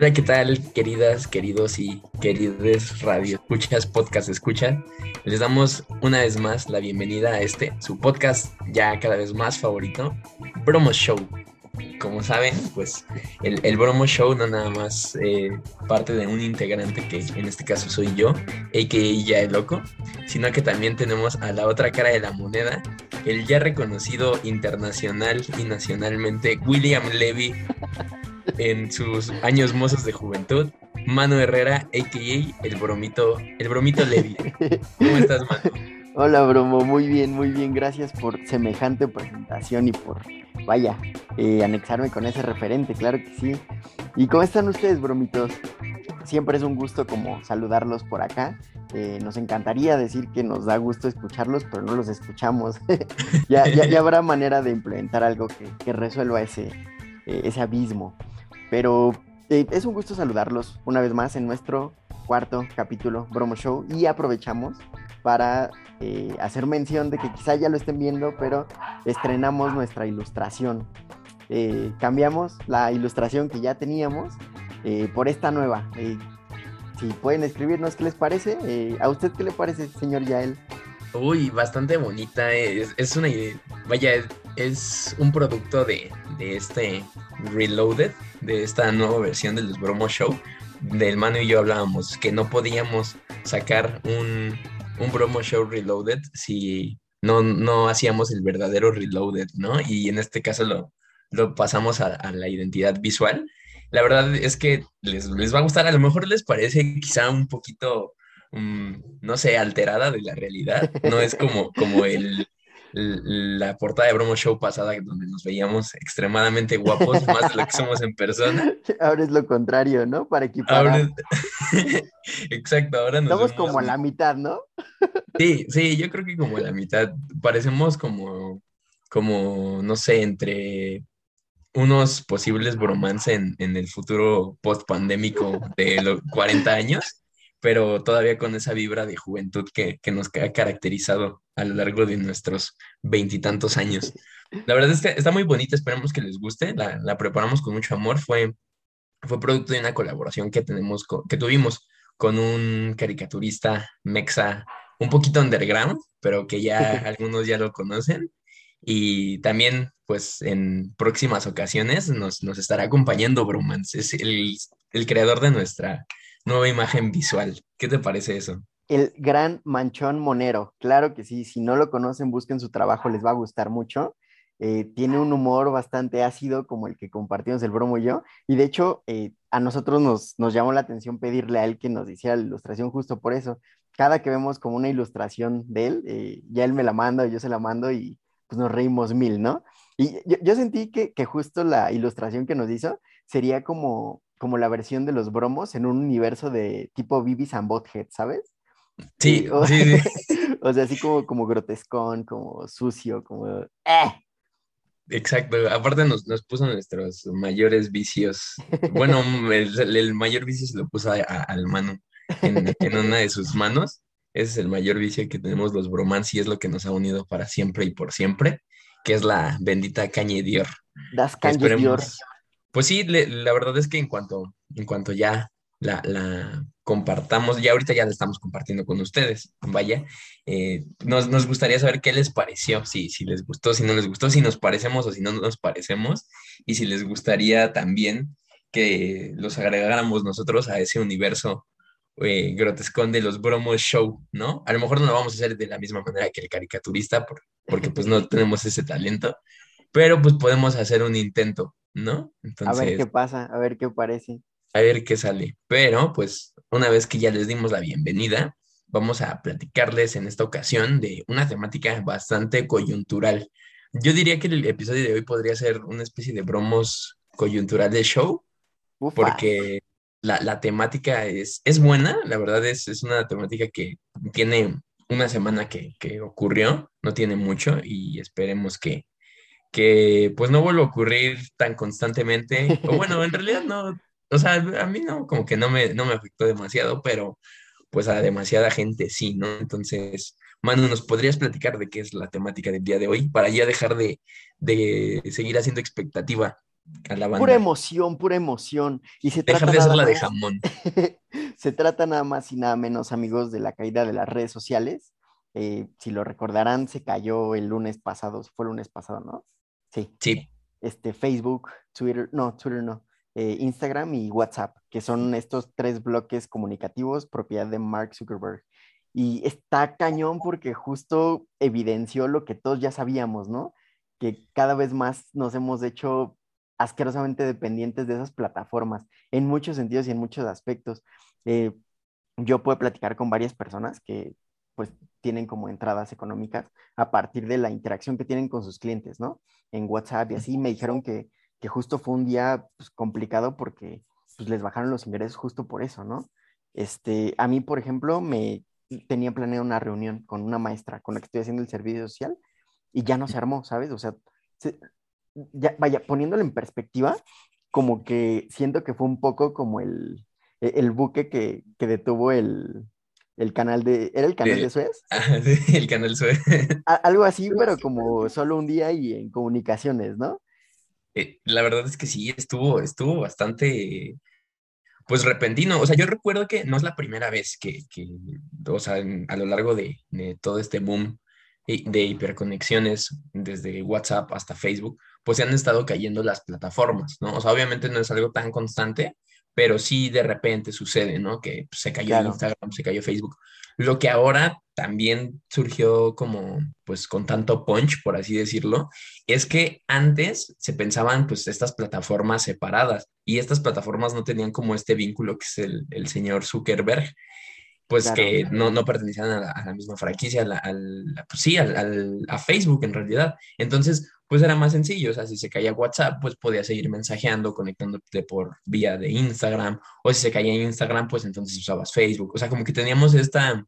Hola, ¿qué tal, queridas, queridos y querides radio escuchas, podcast escuchan? Les damos una vez más la bienvenida a este, su podcast ya cada vez más favorito, Bromo Show. Como saben, pues el, el Bromo Show no nada más eh, parte de un integrante que en este caso soy yo, a.k.a. Ya el Loco, sino que también tenemos a la otra cara de la moneda, el ya reconocido internacional y nacionalmente William Levy en sus años mozos de juventud, Manu Herrera, a.k.a. el bromito, el bromito Levi. ¿Cómo estás, Manu? Hola, bromo, muy bien, muy bien, gracias por semejante presentación y por, vaya, eh, anexarme con ese referente, claro que sí. ¿Y cómo están ustedes, bromitos? Siempre es un gusto como saludarlos por acá. Eh, nos encantaría decir que nos da gusto escucharlos, pero no los escuchamos. ya, ya, habrá manera de implementar algo que, que resuelva ese, eh, ese abismo. Pero es un gusto saludarlos una vez más en nuestro cuarto capítulo Bromo Show y aprovechamos para eh, hacer mención de que quizá ya lo estén viendo, pero estrenamos nuestra ilustración. Eh, cambiamos la ilustración que ya teníamos eh, por esta nueva. Si pueden escribirnos qué les parece, ¿a usted qué le parece, señor Yael? Uy, bastante bonita. Es, una idea. Vaya, es, un producto de, de, este Reloaded, de esta nueva versión del Bromo Show. Del mano y yo hablábamos que no podíamos sacar un, un Bromo Show Reloaded si no, no hacíamos el verdadero Reloaded, ¿no? Y en este caso lo, lo pasamos a, a la identidad visual. La verdad es que les, les va a gustar, a lo mejor les parece quizá un poquito um, no sé, alterada de la realidad. No es como, como el, la portada de Bromo Show pasada donde nos veíamos extremadamente guapos, más de lo que somos en persona. Ahora es lo contrario, ¿no? Para equiparar. Ahora es... Exacto, ahora nos Estamos como a la mitad, ¿no? Sí, sí, yo creo que como a la mitad. Parecemos como, como no sé, entre unos posibles bromance en, en el futuro post-pandémico de los 40 años pero todavía con esa vibra de juventud que, que nos ha caracterizado a lo largo de nuestros veintitantos años. La verdad es que está muy bonita, esperemos que les guste, la, la, preparamos con mucho amor, fue, fue producto de una colaboración que, tenemos con, que tuvimos con un caricaturista mexa un poquito underground, pero que ya algunos ya lo conocen. Y también, pues, en próximas ocasiones nos, nos estará acompañando Bromance, es el, el creador de nuestra nueva imagen visual. ¿Qué te parece eso? El gran Manchón Monero. Claro que sí, si no lo conocen, busquen su trabajo, les va a gustar mucho. Eh, tiene un humor bastante ácido como el que compartimos el bromo y yo. Y de hecho, eh, a nosotros nos, nos llamó la atención pedirle a él que nos hiciera la ilustración justo por eso. Cada que vemos como una ilustración de él, eh, ya él me la manda, yo se la mando y pues nos reímos mil, ¿no? Y yo, yo sentí que, que justo la ilustración que nos hizo sería como como la versión de los bromos en un universo de tipo Bibis and Bothead, ¿sabes? Sí, o, sí, sí. o sea, así como, como grotescón, como sucio, como... ¡Eh! Exacto, aparte nos, nos, puso nuestros mayores vicios. Bueno, el, el mayor vicio se lo puso a, a, al mano en, en, una de sus manos. Ese es el mayor vicio que tenemos los bromans y es lo que nos ha unido para siempre y por siempre, que es la bendita caña Dior. Das caña Dior. Pues sí, la verdad es que en cuanto, en cuanto ya la, la, compartamos, ya ahorita ya la estamos compartiendo con ustedes, vaya, eh, nos, nos, gustaría saber qué les pareció, si, si les gustó, si no les gustó, si nos parecemos o si no nos parecemos, y si les gustaría también que los agregáramos nosotros a ese universo eh, grotescón de los bromos show, ¿no? A lo mejor no lo vamos a hacer de la misma manera que el caricaturista, por, porque pues no tenemos ese talento, pero pues podemos hacer un intento, ¿no? Entonces, a ver qué pasa, a ver qué parece. A ver qué sale. Pero, pues, una vez que ya les dimos la bienvenida, vamos a platicarles en esta ocasión de una temática bastante coyuntural. Yo diría que el episodio de hoy podría ser una especie de bromos coyuntural de show, Ufa. porque la, la, temática es, es buena, la verdad es, es una temática que tiene una semana que, que ocurrió, no tiene mucho y esperemos que, que pues no vuelva a ocurrir tan constantemente, o bueno, en realidad no, o sea, a mí no, como que no me, no me afectó demasiado, pero pues a demasiada gente sí, ¿no? Entonces, Manu, ¿nos podrías platicar de qué es la temática del día de hoy para ya dejar de, de seguir haciendo expectativa a la banda? Pura emoción, pura emoción. Y se Dejar trata de hacerla de jamón. se trata nada más y nada menos, amigos, de la caída de las redes sociales. Eh, si lo recordarán, se cayó el lunes pasado, fue el lunes pasado, ¿no? Sí. Sí, Este, Facebook, Twitter, no, Twitter no, eh, Instagram y WhatsApp, que son estos tres bloques comunicativos propiedad de Mark Zuckerberg. Y está cañón porque justo evidenció lo que todos ya sabíamos, ¿no? Que cada vez más nos hemos hecho asquerosamente dependientes de esas plataformas, en muchos sentidos y en muchos aspectos. Eh, yo puedo platicar con varias personas que pues tienen como entradas económicas a partir de la interacción que tienen con sus clientes, ¿no? En WhatsApp y así me dijeron que, que justo fue un día pues, complicado porque pues, les bajaron los ingresos justo por eso, ¿no? Este, a mí, por ejemplo, me tenía planeado una reunión con una maestra con la que estoy haciendo el servicio social y ya no se armó, ¿sabes? O sea, se- ya, vaya, poniéndolo en perspectiva, como que siento que fue un poco como el, e, el buque que, que detuvo el, el canal de, ¿era el canal De- de Suez? Ah, sí, el canal Suez. A- algo así, pero como solo un día y en comunicaciones, ¿no? Eh, la verdad es que sí, estuvo, estuvo bastante, pues repentino. O sea, yo recuerdo que no es la primera vez que, que o sea, en- a lo largo de, de todo este boom i- de hiperconexiones, desde WhatsApp hasta Facebook, pues se han estado cayendo las plataformas, ¿no? O sea, obviamente no es algo tan constante, pero sí de repente sucede, ¿no? Que pues, se cayó Claro. Instagram, se cayó Facebook. Lo que ahora también surgió como, pues con tanto punch, por así decirlo, es que antes se pensaban pues estas plataformas separadas y estas plataformas no tenían como este vínculo que es el, el señor Zuckerberg, pues Claro. que no, no pertenecían a la, a la misma franquicia, a la- al- pues sí, a Facebook en realidad. Entonces, pues era más sencillo, o sea, si se caía WhatsApp, pues podías seguir mensajeando, conectándote por vía de Instagram, o si se caía Instagram, pues entonces usabas Facebook. O sea, como que teníamos esta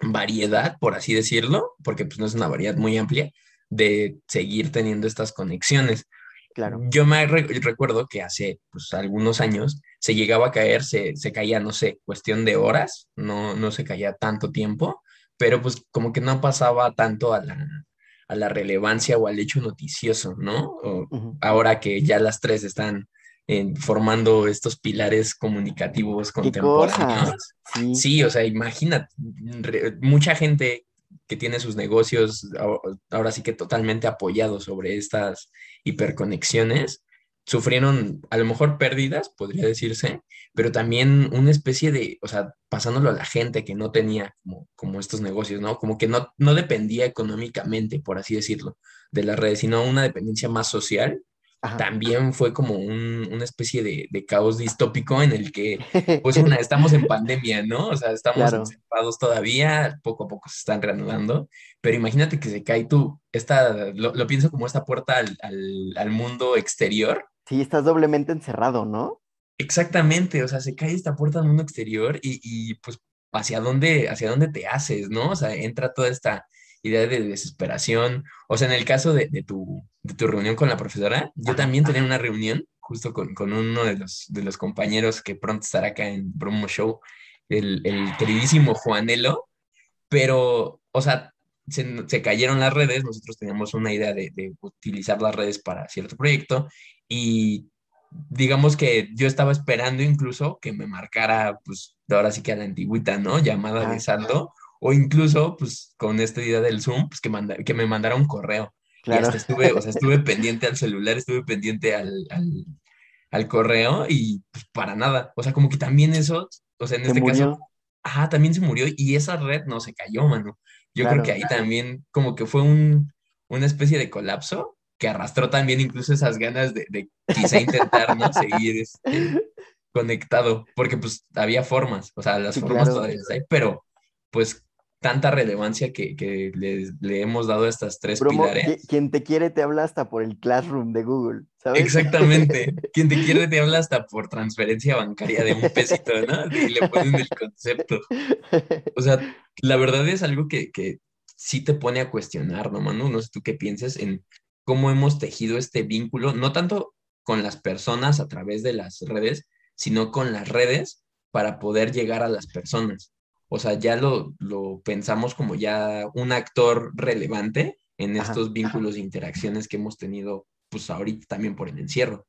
variedad, por así decirlo, porque pues no es una variedad muy amplia, de seguir teniendo estas conexiones. Claro. Yo me re- recuerdo que hace pues, algunos años se llegaba a caer, se, se caía, no sé, cuestión de horas, no, no se caía tanto tiempo, pero pues como que no pasaba tanto a la, a la relevancia o al hecho noticioso, ¿no? O- ahora que ya las tres están eh, formando estos pilares comunicativos ¿Qué contemporáneos. Sí, Sí, o sea, imagínate, re- mucha gente que tiene sus negocios ahora sí que totalmente apoyados sobre estas hiperconexiones, sufrieron a lo mejor pérdidas, podría decirse, pero también una especie de, o sea, pasándolo a la gente que no tenía como, como estos negocios, ¿no? Como que no, no dependía económicamente, por así decirlo, de las redes, sino una dependencia más social. Ajá. También fue como un- una especie de, de caos distópico en el que pues una, estamos en pandemia, ¿no? O sea, estamos Claro. encerrados todavía, poco a poco se están reanudando, pero imagínate que se cae tú, esta, lo, lo pienso como esta puerta al, al- al mundo exterior. Sí, estás doblemente encerrado, ¿no? Exactamente, o sea, se cae esta puerta al mundo exterior y, y, pues hacia dónde, hacia dónde te haces, ¿no? O sea, entra toda esta idea de desesperación. O sea, en el caso de, de tu, de tu reunión con la profesora, yo también tenía una reunión justo con, con uno de los, de los compañeros que pronto estará acá en Promo Show, el, el queridísimo Juanelo, pero, o sea, se, se cayeron las redes, nosotros teníamos una idea de, de utilizar las redes para cierto proyecto y digamos que yo estaba esperando incluso que me marcara, pues, ahora sí que a la antigüita, ¿no? Llamada de saldo, o incluso, pues, con esta idea del Zoom, pues, que, manda- que me mandara un correo. Y Claro. hasta estuve, o sea, estuve pendiente al celular, estuve pendiente al, al, al correo y pues para nada. O sea, como que también eso, o sea, en Se este caso, murió. ajá, también se murió y esa red no se cayó, mano. Yo creo Claro. que ahí también como que fue un, una especie de colapso que arrastró también incluso esas ganas de, de quizá intentar, ¿no? Seguir este, conectado, porque pues había formas, o sea, las Sí, formas claro. todavía hay, pero pues tanta relevancia que, que le, le hemos dado a estas tres Bromo, pilares. qui- quien te quiere te habla hasta por el Classroom de Google, ¿sabes? Exactamente. Quien te quiere te habla hasta por transferencia bancaria de un pesito, ¿no? Y le ponen el concepto. O sea, la verdad es algo que, que sí te pone a cuestionar, ¿no, Manu? No sé tú qué pienses en cómo hemos tejido este vínculo, no tanto con las personas a través de las redes, sino con las redes para poder llegar a las personas. o sea, ya lo, lo pensamos como ya un actor relevante en estos vínculos e interacciones que hemos tenido, pues ahorita también por el encierro.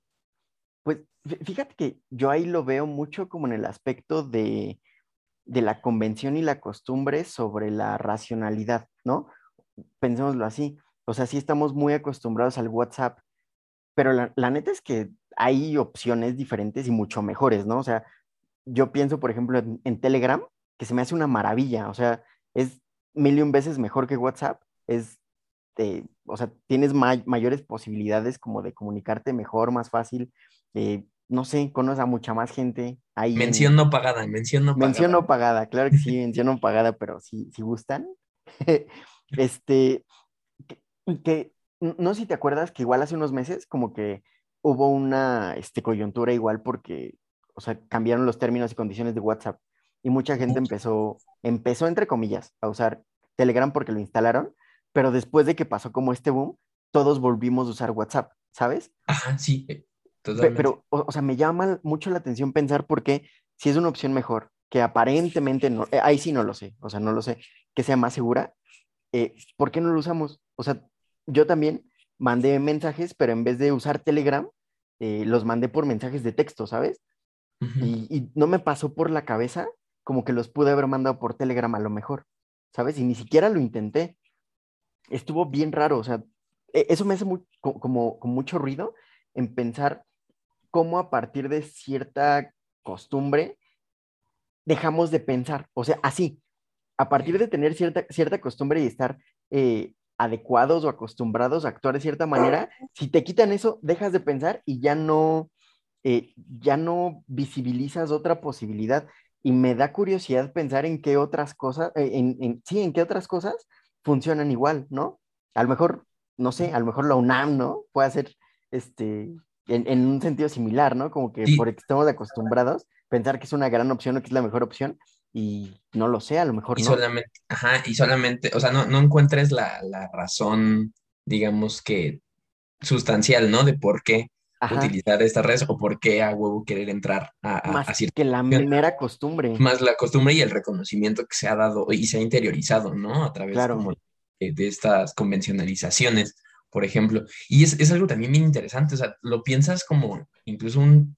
Pues fíjate que yo ahí lo veo mucho como en el aspecto de, de la convención y la costumbre sobre la racionalidad, ¿no? Pensémoslo así. O sea, sí estamos muy acostumbrados al WhatsApp, pero la, la neta es que hay opciones diferentes y mucho mejores, ¿no? O sea, yo pienso, por ejemplo, en, Telegram, que se me hace una maravilla, o sea, es mil y un veces mejor que WhatsApp, es, eh, o sea, tienes mayores posibilidades como de comunicarte mejor, más fácil, eh, no sé, conoces a mucha más gente. Ahí mención no pagada, mención no pagada. Mención no pagada, claro que sí, mención no pagada, pero si, si gustan. este, que, no sé si te acuerdas que igual hace unos meses como que hubo una este, coyuntura igual porque o sea, cambiaron los términos y condiciones de WhatsApp y mucha gente empezó, empezó entre comillas, a usar Telegram porque lo instalaron, pero después de que pasó como este boom, todos volvimos a usar WhatsApp, ¿sabes? Ajá, sí, eh, totalmente. Pero, o, sea, me llama mucho la atención pensar por qué, si es una opción mejor, que aparentemente no, eh, ahí sí no lo sé, o sea, no lo sé, que sea más segura, eh, ¿por qué no lo usamos? O sea, yo también mandé mensajes, pero en vez de usar Telegram, los mandé por mensajes de texto, ¿sabes? y, no me pasó por la cabeza como que los pude haber mandado por Telegram a lo mejor, ¿sabes? Y ni siquiera lo intenté. Estuvo bien raro, o sea, e, eso me hace como, con mucho ruido en pensar cómo a partir de cierta costumbre dejamos de pensar, o sea, así, a partir de tener cierta, cierta costumbre y estar eh, adecuados o acostumbrados a actuar de cierta manera, si te quitan eso, dejas de pensar y ya no, eh, ya no visibilizas otra posibilidad. Y me da curiosidad pensar en qué otras cosas, eh, en, sí, en qué otras cosas funcionan igual, ¿no? A lo mejor, no sé, a lo mejor la UNAM, ¿no? Puede ser, este, en, un sentido similar, ¿no? Como que por estamos acostumbrados, pensar que es una gran opción o que es la mejor opción, y no lo sé, a lo mejor y no. Solamente, ajá, y solamente, o sea, no, no encuentres la, la razón, digamos que sustancial, ¿no? De por qué utilizar estas redes o por qué a huevo querer entrar a, Más que la mera costumbre. Más la costumbre y el reconocimiento que se ha dado y se ha interiorizado, ¿no? A través de, estas convencionalizaciones, por ejemplo. Y es, es, algo también bien interesante, o sea, lo piensas como incluso un,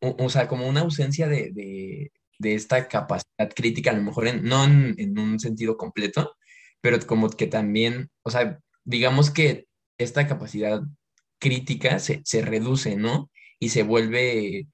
o, sea, como una ausencia de, de, de, esta capacidad crítica, a lo mejor en, no en, en un sentido completo, pero como que también, o sea, digamos que esta capacidad crítica se, reduce, ¿no? Y se vuelve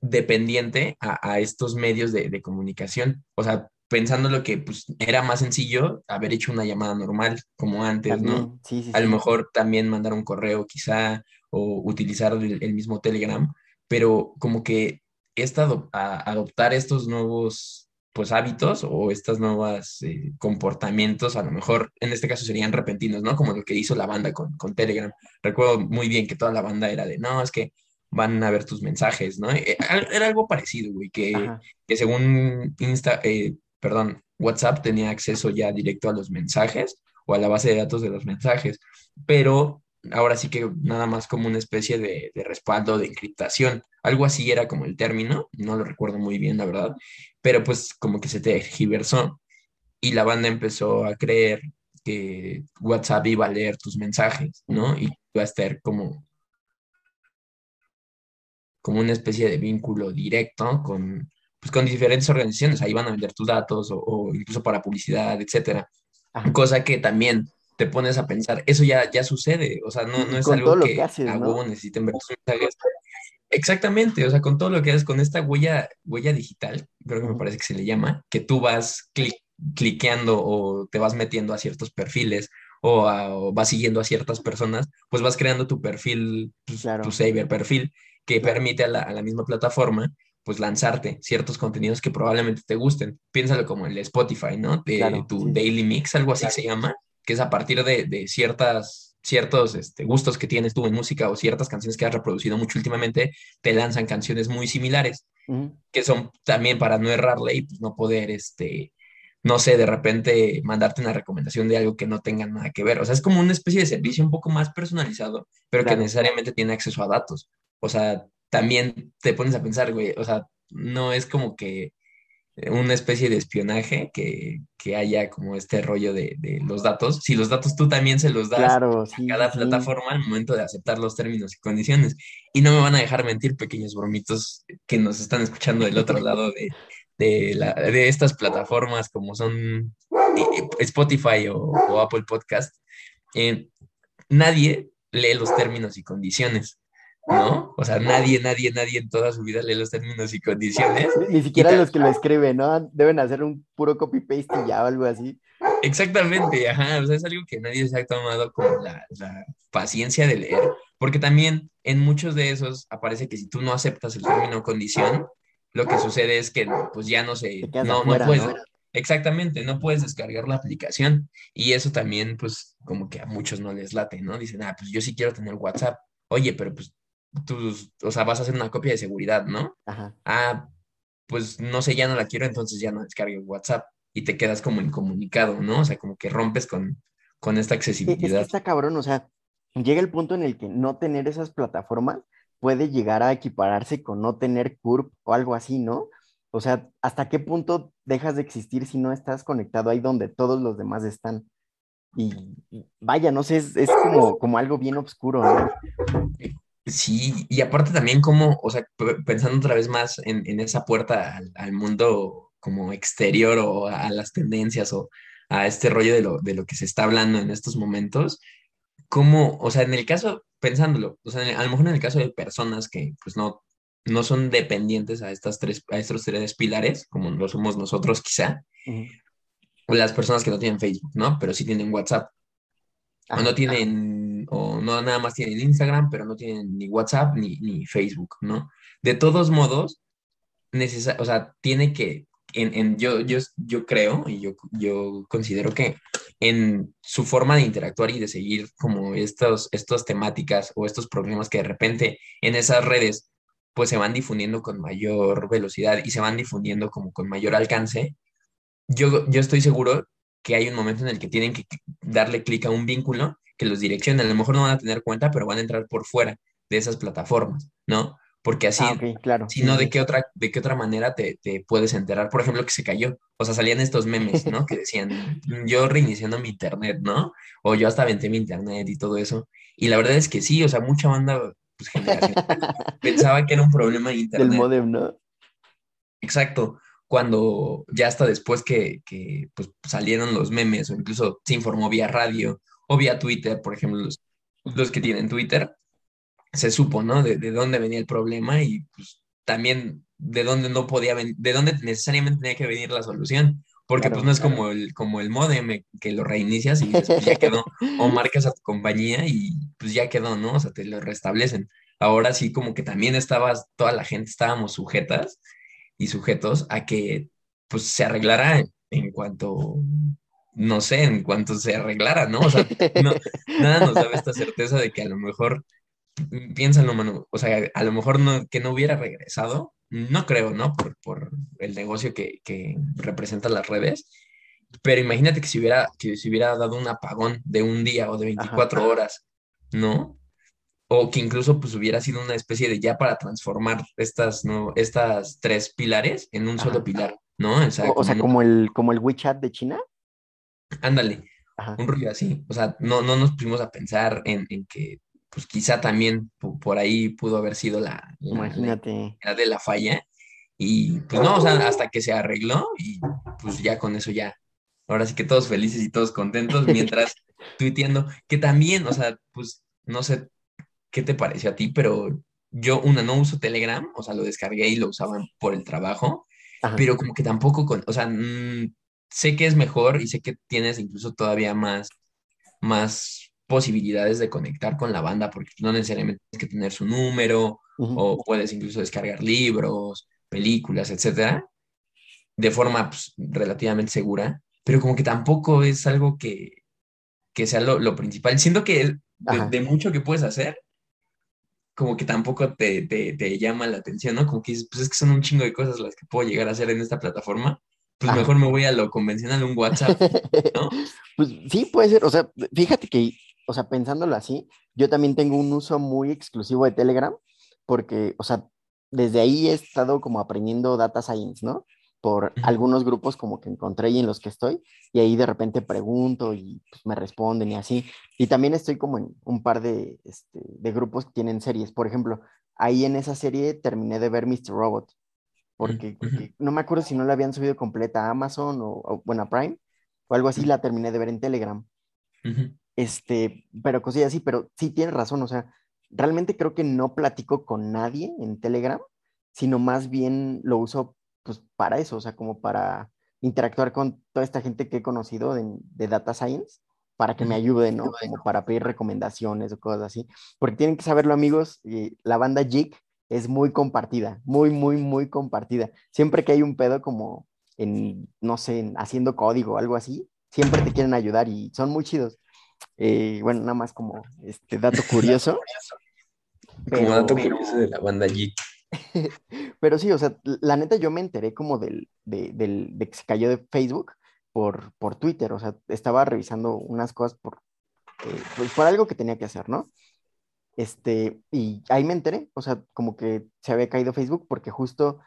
dependiente a, estos medios de, comunicación. O sea, pensando lo que pues, era más sencillo haber hecho una llamada normal, como antes, ¿no? Sí, sí, a lo mejor también mandar un correo quizá o utilizar el, mismo Telegram, pero como que esta, adoptar estos nuevos pues hábitos o estos nuevos eh, comportamientos, a lo mejor en este caso serían repentinos, ¿no? Como lo que hizo la banda con, con, Telegram. Recuerdo muy bien que toda la banda era de, no, es que van a ver tus mensajes, ¿no? Eh, era algo parecido, güey, que, que según Insta, eh, perdón, WhatsApp tenía acceso ya directo a los mensajes o a la base de datos de los mensajes, pero ahora sí que nada más como una especie de, de respaldo de encriptación. Algo así era como el término, no lo recuerdo muy bien, la verdad, pero pues como que se tergiversó y la banda empezó a creer que WhatsApp iba a leer tus mensajes, ¿no? Y iba a estar como, como una especie de vínculo directo con, pues, con diferentes organizaciones, ahí van a vender tus datos o, incluso para publicidad, etcétera. Cosa que también te pones a pensar, eso ya, ya sucede, o sea, no, no es algo que, que a huevo necesiten ver tus mensajes, Exactamente, o sea, con todo lo que haces, con esta huella, huella digital, creo que me parece que se le llama, que tú vas cliqueando o te vas metiendo a ciertos perfiles o, vas siguiendo a ciertas personas, pues vas creando tu perfil, pues, tu saber perfil, que permite a la, misma plataforma pues lanzarte ciertos contenidos que probablemente te gusten. Piénsalo como el Spotify, ¿no? De tu Daily Mix, algo así se llama, que es a partir de, de ciertas ciertos este, gustos que tienes tú en música o ciertas canciones que has reproducido mucho últimamente, te lanzan canciones muy similares, que son también para no errarle y pues, no poder, este, no sé, de repente mandarte una recomendación de algo que no tenga nada que ver. O sea, es como una especie de servicio un poco más personalizado, pero que necesariamente tiene acceso a datos. O sea, también te pones a pensar, güey, o sea, no es como que una especie de espionaje que, haya como este rollo de, los datos. Si los datos tú también se los das a cada plataforma al momento de aceptar los términos y condiciones. Y no me van a dejar mentir, pequeños bromitos que nos están escuchando del otro lado de, de, estas plataformas como son eh, Spotify o, Apple Podcast. Eh, nadie lee los términos y condiciones. ¿No? O sea, nadie, nadie, nadie en toda su vida lee los términos y condiciones. Ni siquiera los que lo escriben, ¿no? Deben hacer un puro copy-paste y ya o algo así. Exactamente, ajá, o sea, es algo que nadie se ha tomado como la, paciencia de leer, porque también en muchos de esos aparece que si tú no aceptas el término o condición, lo que sucede es que pues ya no se, no, no puedes, exactamente, no puedes descargar la aplicación y eso también pues como que a muchos no les late, ¿no? Dicen, ah, pues yo sí quiero tener WhatsApp, oye, pero pues tú, o sea, vas a hacer una copia de seguridad, ¿no? Ajá. Ah, pues no sé, ya no la quiero, entonces ya no descargue WhatsApp y te quedas como incomunicado, ¿no? O sea, como que rompes con, con esta accesibilidad. Es está cabrón, o sea, llega el punto en el que no tener esas plataformas puede llegar a equipararse con no tener CURP o algo así, ¿no? O sea, ¿hasta qué punto dejas de existir si no estás conectado ahí donde todos los demás están? Y, vaya, no sé, es, es como, como algo bien oscuro, ¿no? Sí, y aparte también como, o sea, pensando otra vez más en, esa puerta al, mundo como exterior o a, las tendencias o a este rollo de lo, de lo que se está hablando en estos momentos, como, o sea, en el caso, pensándolo, o sea, a lo mejor en el caso de personas que pues no, no son dependientes a, estas tres, a estos tres pilares, como lo somos nosotros quizá, o las personas que no tienen Facebook, ¿no? Pero sí tienen WhatsApp, o no tienen o no nada más tienen Instagram, pero no tienen ni WhatsApp ni, ni Facebook, ¿no? De todos modos, o sea, tiene que, en, en, yo, yo, yo creo y yo, yo considero que en su forma de interactuar y de seguir como estos, estas temáticas o estos problemas que de repente en esas redes pues se van difundiendo con mayor velocidad y se van difundiendo como con mayor alcance, yo, yo estoy seguro que hay un momento en el que tienen que darle clic a un vínculo que los direccionen. A lo mejor no van a tener cuenta, pero van a entrar por fuera de esas plataformas, ¿no? Porque así, ah, claro. si no, ¿de qué otra, de qué otra manera te, puedes enterar? Por ejemplo, que se cayó. O sea, salían estos memes, ¿no? Que decían, yo reiniciando mi internet, ¿no? O yo hasta venté mi internet y todo eso. Y la verdad es que sí, o sea, mucha banda, pues generación, pensaba que era un problema de internet. Del modem, ¿no? Exacto cuando ya hasta después que, que pues, salieron los memes o incluso se informó vía radio o vía Twitter, por ejemplo, los, los que tienen Twitter, se supo, ¿no? De, de, dónde venía el problema y pues también de dónde no podía venir, de dónde necesariamente tenía que venir la solución. Porque pues no es como el, como el modem que lo reinicias y después ya quedó, o marcas a tu compañía y pues ya quedó, ¿no? O sea, te lo restablecen. Ahora sí como que también estabas, toda la gente estábamos sujetas y sujetos a que pues se arreglara en, cuanto, no sé, en cuanto se arreglara, ¿no? O sea, nada nos daba esta certeza de que a lo mejor, piénsalo, mano, o sea, a lo mejor no, que no hubiera regresado, no creo, ¿no? Por, por el negocio que, que representan las redes, pero imagínate que si hubiera, que si hubiera dado un apagón de un día o de 24 horas, ¿no? O que incluso pues hubiera sido una especie de ya para transformar estas, ¿no? estas tres pilares en un solo pilar, ¿no? O sea, como, el, como el WeChat de China. Ándale, un ruido así. O sea, no, no nos pusimos a pensar en, que pues quizá también por ahí pudo haber sido la, Imagínate. La, de la falla. Y pues no, o sea, hasta que se arregló y pues ya con eso ya. Ahora sí que todos felices y todos contentos mientras tuiteando, que también, o sea, pues no sé, qué te pareció a ti, pero yo, una, no uso Telegram, o sea, lo descargué y lo usaba por el trabajo, pero como que tampoco, con, o sea, mm, sé que es mejor y sé que tienes incluso todavía más, más posibilidades de conectar con la banda, porque no necesariamente tienes que tener su número, o puedes incluso descargar libros, películas, etcétera, de forma pues, relativamente segura, pero como que tampoco es algo que, que sea lo, principal. Siento que de, mucho que puedes hacer, como que tampoco te, te, llama la atención, ¿no? Como que dices, pues es que son un chingo de cosas las que puedo llegar a hacer en esta plataforma, pues mejor me voy a lo convencional, un WhatsApp, ¿no? pues sí, puede ser, o sea, fíjate que, o sea, pensándolo así, yo también tengo un uso muy exclusivo de Telegram, porque, o sea, desde ahí he estado como aprendiendo data science, ¿no? Por algunos grupos como que encontré y en los que estoy, y ahí de repente pregunto y pues, me responden y así. Y también estoy como en un par de, este, de grupos que tienen series. Por ejemplo, ahí en esa serie terminé de ver Mr. Robot, porque, no me acuerdo si no la habían subido completa a Amazon o, o bueno, a Prime, o algo así, la terminé de ver en Telegram. Este, pero cosillas así, pero sí tienes razón, o sea, realmente creo que no platico con nadie en Telegram, sino más bien lo uso pues para eso, o sea, como para interactuar con toda esta gente que he conocido de, Data Science, para que me ayuden, ¿no? Como para pedir recomendaciones o cosas así. Porque tienen que saberlo, amigos, y la banda Jig es muy compartida, muy, muy, muy compartida. Siempre que hay un pedo como en, no sé, haciendo código o algo así, siempre te quieren ayudar y son muy chidos. Eh, bueno, nada más como este dato curioso. como dato curioso de la banda Jig. Pero sí, o sea, la neta yo me enteré como del, de, del, de que se cayó de Facebook por, por Twitter, o sea, estaba revisando unas cosas por, eh, pues, por algo que tenía que hacer, ¿no? Este, y ahí me enteré, o sea, como que se había caído Facebook porque justo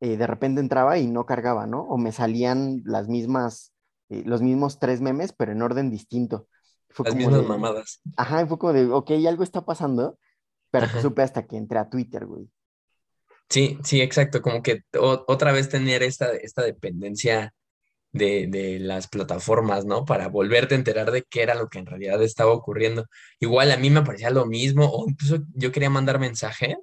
eh, de repente entraba y no cargaba, ¿no? O me salían las mismas, eh, los mismos tres memes, pero en orden distinto. las mismas mamadas. Ajá, fue como de, ok, algo está pasando, pero supe hasta que entré a Twitter, güey. Sí, sí, exacto, como que otra vez tener esta, esta dependencia de, las plataformas, ¿no? Para volverte a enterar de qué era lo que en realidad estaba ocurriendo. Igual a mí me parecía lo mismo, o incluso yo quería mandar mensaje,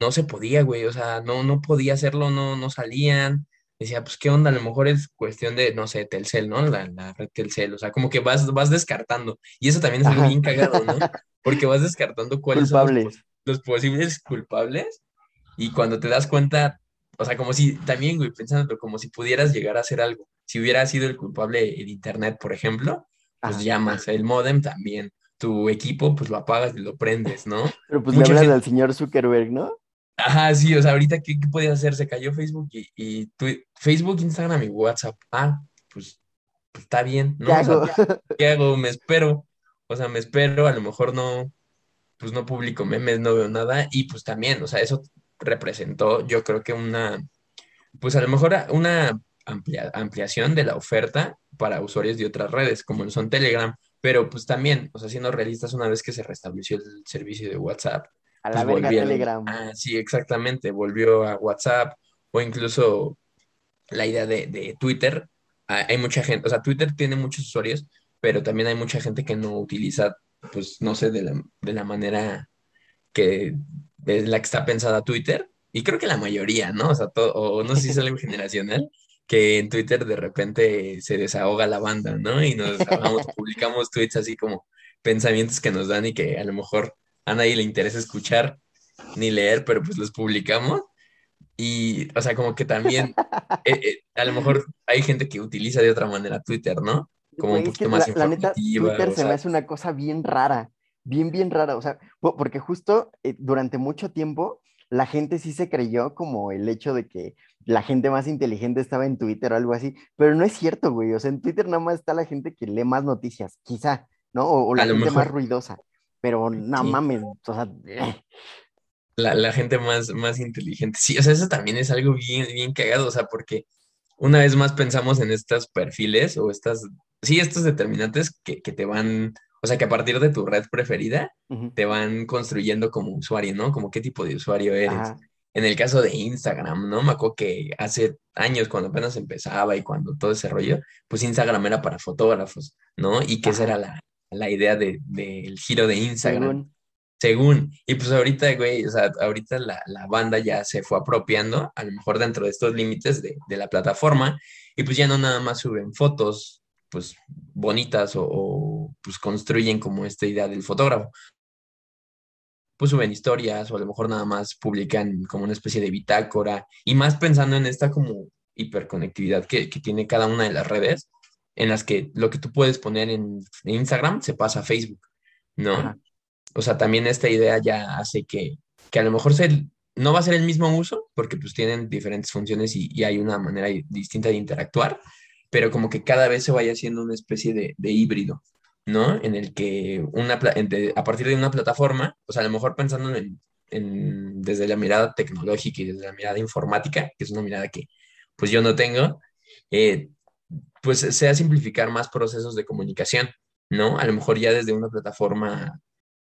no se podía, güey, o sea, no, no podía hacerlo, no, no salían. Decía, pues, ¿qué onda? A lo mejor es cuestión de, no sé, Telcel, ¿no? La, la red Telcel, o sea, como que vas, vas descartando. Y eso también es algo bien cagado, ¿no? Porque vas descartando cuáles son los posibles culpables y cuando te das cuenta, o sea, como si, también, güey, pensándolo, como si pudieras llegar a hacer algo. Si hubiera sido el culpable el Internet, por ejemplo, pues llamas, el modem también. Tu equipo, pues lo apagas y lo prendes, ¿no? Pero pues le hablas al señor Zuckerberg, ¿no? Ajá, sí, o sea, ahorita, ¿qué, qué podías hacer? Se cayó Facebook y, y tu, Facebook, Instagram y WhatsApp. Ah, pues, pues está bien, ¿no? ¿Qué hago? ¿Qué hago? Me espero. O sea, me espero, a lo mejor no, pues no publico memes, no veo nada. Y pues también, o sea, eso representó, yo creo que una, pues a lo mejor una ampliación de la oferta para usuarios de otras redes, como son Telegram, pero pues también, o sea, siendo realistas, una vez que se restableció el servicio de WhatsApp, a la pues, Telegram. Ah, sí, exactamente, volvió a WhatsApp o incluso la idea de, de Twitter. Ah, hay mucha gente, o sea, Twitter tiene muchos usuarios, pero también hay mucha gente que no utiliza, pues, no sé, de la, de la manera que es la que está pensada Twitter, y creo que la mayoría, ¿no? O sea, todo, o no sé si es algo generacional, que en Twitter de repente se desahoga la banda, ¿no? Y nos publicamos tweets así como pensamientos que nos dan y que a lo mejor a nadie le interesa escuchar ni leer, pero pues los publicamos. Y, o sea, como que también, eh, eh, a lo mejor hay gente que utiliza de otra manera Twitter, ¿no? Como un poquito más la, neta, Twitter se me hace una cosa bien rara bien, bien rara. O sea, porque justo eh, durante mucho tiempo la gente sí se creyó como el hecho de que la gente más inteligente estaba en Twitter o algo así, pero no es cierto, güey. O sea, en Twitter nada más está la gente que lee más noticias, quizá, ¿no? O, la gente más ruidosa, pero no mames, o sea... La, la, gente más, más inteligente. Sí, o sea, eso también es algo bien, bien cagado, o sea, porque una vez más pensamos en estos perfiles o estas, sí, estos determinantes que, que te van o sea, que a partir de tu red preferida te van construyendo como usuario, ¿no? Como qué tipo de usuario eres. En el caso de Instagram, ¿no? Me acuerdo que hace años, cuando apenas empezaba y cuando todo ese rollo, pues Instagram era para fotógrafos, ¿no? Y que esa era la, la idea del giro de Instagram. Según. Y pues ahorita, güey, o sea, ahorita la, la, banda ya se fue apropiando, a lo mejor dentro de estos límites de, de la plataforma, y pues ya no nada más suben fotos, pues bonitas o, pues construyen como esta idea del fotógrafo. Pues suben historias o a lo mejor nada más publican como una especie de bitácora y más pensando en esta como hiperconectividad que, que tiene cada una de las redes en las que lo que tú puedes poner en, Instagram se pasa a Facebook, ¿no? O sea, también esta idea ya hace que, que a lo mejor se, no va a ser el mismo uso porque pues tienen diferentes funciones y, y hay una manera distinta de interactuar, pero como que cada vez se vaya haciendo una especie de, híbrido, ¿no? En el que una, a partir de una plataforma, o sea, a lo mejor pensando en, desde la mirada tecnológica y desde la mirada informática, que es una mirada que pues yo no tengo, eh, pues sea simplificar más procesos de comunicación, ¿no? A lo mejor ya desde una plataforma,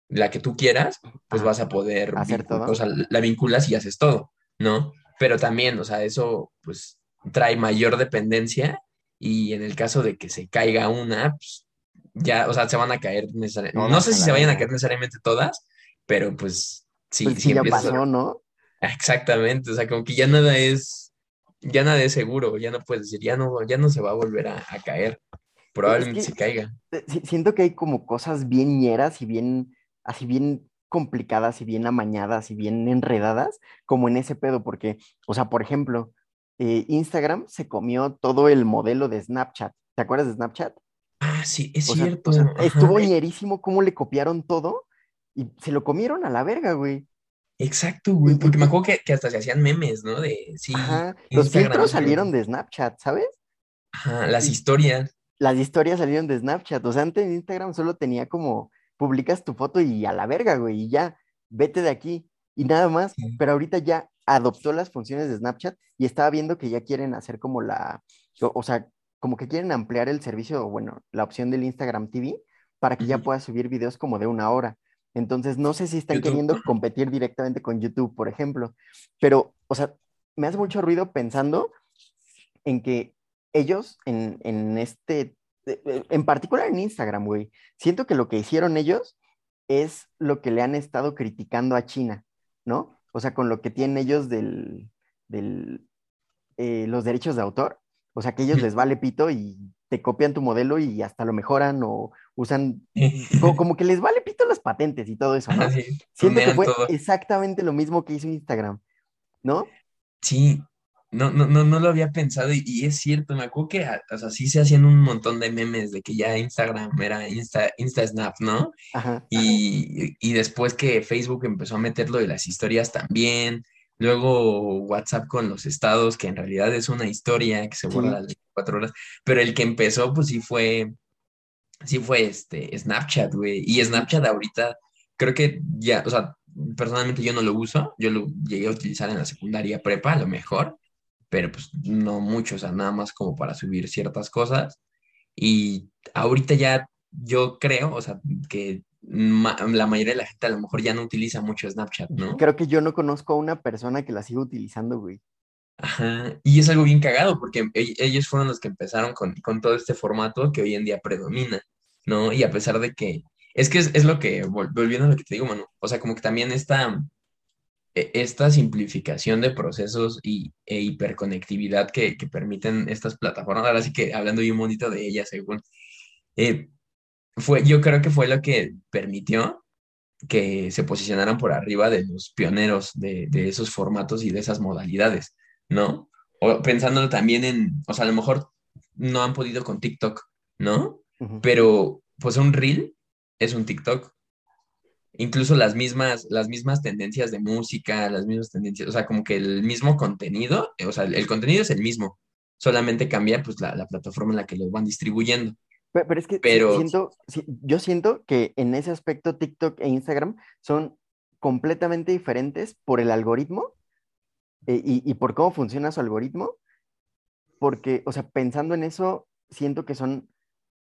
la que tú quieras, pues vas a poder hacer todo. O sea, la vinculas y haces todo, ¿no? Pero también, o sea, eso pues trae mayor dependencia y en el caso de que se caiga una, pues ya, o sea, se van a caer necesariamente. No, sé si se vayan a caer necesariamente todas, pero pues sí, pues sí ya pasó, ¿no? Exactamente, o sea, como que ya nada es, ya nada es seguro, ya no puedes decir, ya no, ya no se va a volver a, caer, probablemente se caiga. Eh, siento que hay como cosas bien ñeras y bien, así bien complicadas y bien amañadas y bien enredadas, como en ese pedo, porque, o sea, por ejemplo, eh, Instagram se comió todo el modelo de Snapchat. ¿Te acuerdas de Snapchat? Ah, sí, es cierto. estuvo ñerísimo cómo le copiaron todo y se lo comieron a la verga, güey. Exacto, güey, porque me acuerdo que, hasta se hacían memes, ¿no? De, sí, los filtros salieron de Snapchat, ¿sabes? Ajá, las historias. Las historias salieron de Snapchat, o sea, antes Instagram solo tenía como, publicas tu foto y a la verga, güey, y ya, vete de aquí, y nada más, pero ahorita ya adoptó las funciones de Snapchat y estaba viendo que ya quieren hacer como la, o, sea, como que quieren ampliar el servicio, bueno, la opción del Instagram TV para que ya puedas subir videos como de una hora. Entonces, no sé si están queriendo competir directamente con YouTube, por ejemplo, pero, o sea, me hace mucho ruido pensando en que ellos en, en este, eh, eh, en particular en Instagram, güey, siento que lo que hicieron ellos es lo que le han estado criticando a China, ¿no? O sea, con lo que tienen ellos del, del eh, los derechos de autor, o sea, que ellos les vale pito y te copian tu modelo y hasta lo mejoran o usan, como, que les vale pito las patentes y todo eso, ¿no? Siento que fue exactamente lo mismo que hizo Instagram, ¿no? Sí, no, no, no, no lo había pensado y, es cierto, me acuerdo que, o sea, sí se hacían un montón de memes de que ya Instagram era Insta, Insta Snap, ¿no? Ajá, y, y después que Facebook empezó a meterlo de las historias también, Luego WhatsApp con los estados, que en realidad es una historia que se borra las 24 horas. Pero el que empezó, pues sí fue, sí fue este Snapchat, güey. Y Snapchat ahorita, creo que ya, o sea, personalmente yo no lo uso. Yo lo llegué a utilizar en la secundaria prepa, a lo mejor. Pero pues no mucho, o sea, nada más como para subir ciertas cosas. Y ahorita ya yo creo, o sea, que la mayoría de la gente a lo mejor ya no utiliza mucho Snapchat, ¿no? Creo que yo no conozco a una persona que la siga utilizando, güey. Ajá, y es algo bien cagado porque e-, ellos fueron los que empezaron con, todo este formato que hoy en día predomina, ¿no? Y a pesar de que, es que es, lo que, volviendo a lo que te digo, mano, o sea, como que también esta, esta simplificación de procesos y, e hiperconectividad que, permiten estas plataformas, ahora sí que hablando bien bonito de ellas, según, eh, fue, yo creo que fue lo que permitió que se posicionaran por arriba de los pioneros de, esos formatos y de esas modalidades, ¿no? O pensándolo también en, o sea, a lo mejor no han podido con TikTok, ¿no? Pero pues un reel es un TikTok. Incluso las mismas, las mismas tendencias de música, las mismas tendencias, o sea, como que el mismo contenido, o sea, el, contenido es el mismo, solamente cambia pues la, la plataforma en la que lo van distribuyendo. Pero, es que Siento, yo siento que en ese aspecto TikTok e Instagram son completamente diferentes por el algoritmo eh, y, por cómo funciona su algoritmo. Porque, o sea, pensando en eso, siento que son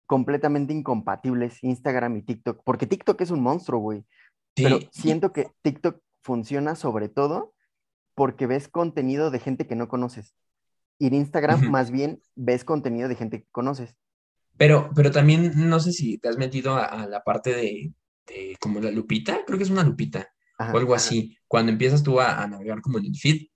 completamente incompatibles Instagram y TikTok. Porque TikTok es un monstruo, güey. Pero siento que TikTok funciona sobre todo porque ves contenido de gente que no conoces. Y en Instagram, más bien, ves contenido de gente que conoces. Pero, pero también no sé si te has metido a, la parte de, como la lupita, creo que es una lupita o algo así. Cuando empiezas tú a, navegar como en el feed,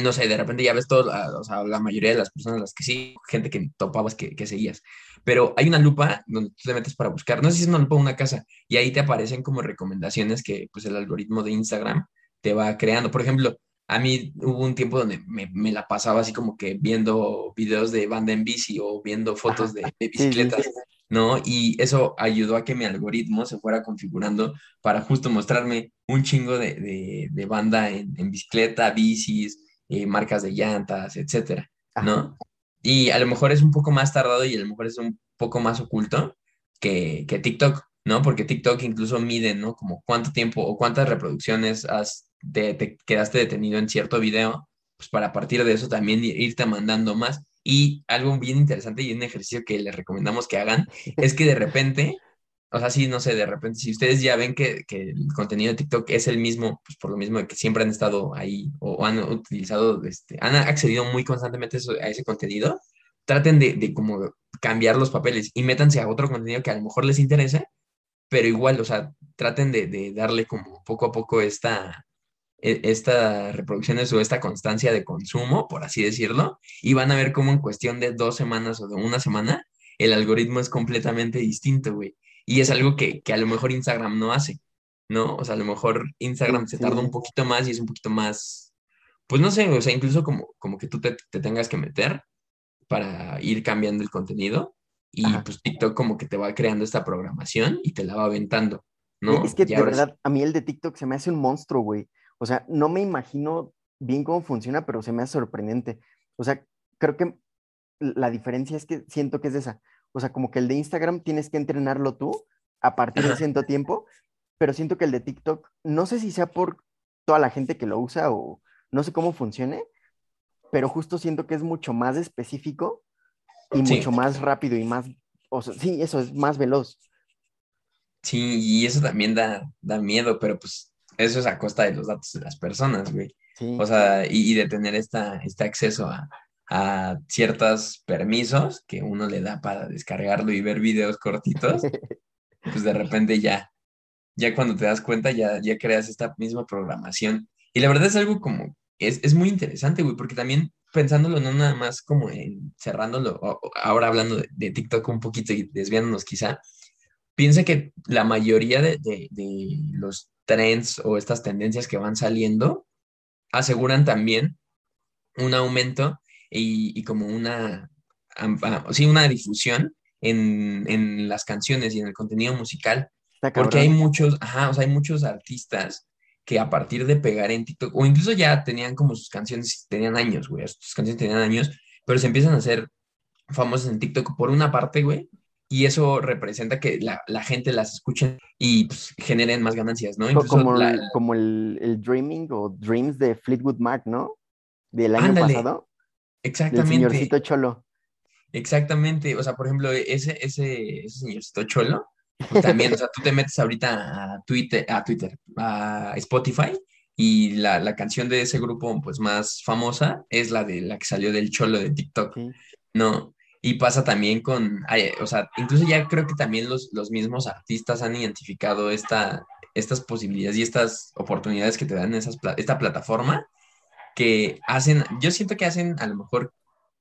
no sé, de repente ya ves todo, o sea, la mayoría de las personas las que sí, gente que topabas que, que, seguías. Pero hay una lupa donde tú te metes para buscar, no sé si es una lupa o una casa, y ahí te aparecen como recomendaciones que pues el algoritmo de Instagram te va creando. Por ejemplo, a mí hubo un tiempo donde me, la pasaba así como que viendo videos de banda en bici o viendo fotos de, bicicletas, ¿no? Y eso ayudó a que mi algoritmo se fuera configurando para justo mostrarme un chingo de, banda en, bicicleta, bicis, eh, marcas de llantas, etcétera, ¿no? Y a lo mejor es un poco más tardado y a lo mejor es un poco más oculto que, que TikTok, ¿no? Porque TikTok incluso mide, ¿no? Como cuánto tiempo o cuántas reproducciones has te, quedaste detenido en cierto video pues para partir de eso también irte mandando más. Y algo bien interesante y un ejercicio que les recomendamos que hagan es que de repente, o sea, sí, no sé, de repente, si ustedes ya ven que, el contenido de TikTok es el mismo, pues por lo mismo que siempre han estado ahí o, han utilizado, este, han accedido muy constantemente a ese contenido, traten de, de como cambiar los papeles y métanse a otro contenido que a lo mejor les interese, pero igual, o sea, traten de, de darle como poco a poco esta, e, esta reproducciones o esta constancia de consumo, por así decirlo, y van a ver cómo en cuestión de dos semanas o de una semana, el algoritmo es completamente distinto, güey. Y es algo que, que, a lo mejor Instagram no hace, ¿no? O sea, a lo mejor Instagram se tarda un poquito más y es un poquito más, pues no sé, o sea, incluso como, como que tú te, te tengas que meter para ir cambiando el contenido y pues TikTok como que te va creando esta programación y te la va aventando, ¿no? Es que de verdad, a mí el de TikTok se me hace un monstruo, güey. O sea, no me imagino bien cómo funciona, pero se me hace sorprendente. O sea, creo que la diferencia es que siento que es esa. O sea, como que el de Instagram tienes que entrenarlo tú a partir de cierto tiempo, pero siento que el de TikTok, no sé si sea por toda la gente que lo usa o no sé cómo funcione, pero justo siento que es mucho más específico y mucho más rápido y más, o sea, sí, eso es más veloz. Sí, y eso también da, da miedo, pero pues eso es a costa de los datos de las personas, güey. O sea, y, de tener esta, este acceso a, ciertos permisos que uno le da para descargarlo y ver videos cortitos, pues de repente ya, ya cuando te das cuenta, ya, ya creas esta misma programación. Y la verdad es algo como, es, es muy interesante, güey, porque también pensándolo no nada más como en cerrándolo, ahora hablando de, de TikTok un poquito y desviándonos quizá, piensa que la mayoría de, de, de, los trends o estas tendencias que van saliendo aseguran también un aumento y, como una, sí, una difusión en, en, las canciones y en el contenido musical. Porque hay muchos, ajá, o sea, hay muchos artistas que a partir de pegar en TikTok, o incluso ya tenían como sus canciones, tenían años, güey, sus canciones tenían años, pero se empiezan a hacer famosos en TikTok por una parte, güey, y eso representa que la, la gente las escuche y pues, generen más ganancias, ¿no? como, el, como el, el, Dreaming o Dreams de Fleetwood Mac, ¿no? Del año pasado. Exactamente. El señorcito Cholo. Exactamente, o sea, por ejemplo, ese, ese, ese señorcito Cholo, pues también, o sea, tú te metes ahorita a Twitter, a Twitter, a Spotify, y la, la, canción de ese grupo, pues, más famosa es la de la que salió del Cholo de TikTok, ¿no? Y pasa también con, o sea, incluso ya creo que también los, los mismos artistas han identificado esta, estas posibilidades y estas oportunidades que te dan esas, esta plataforma que hacen, yo siento que hacen a lo mejor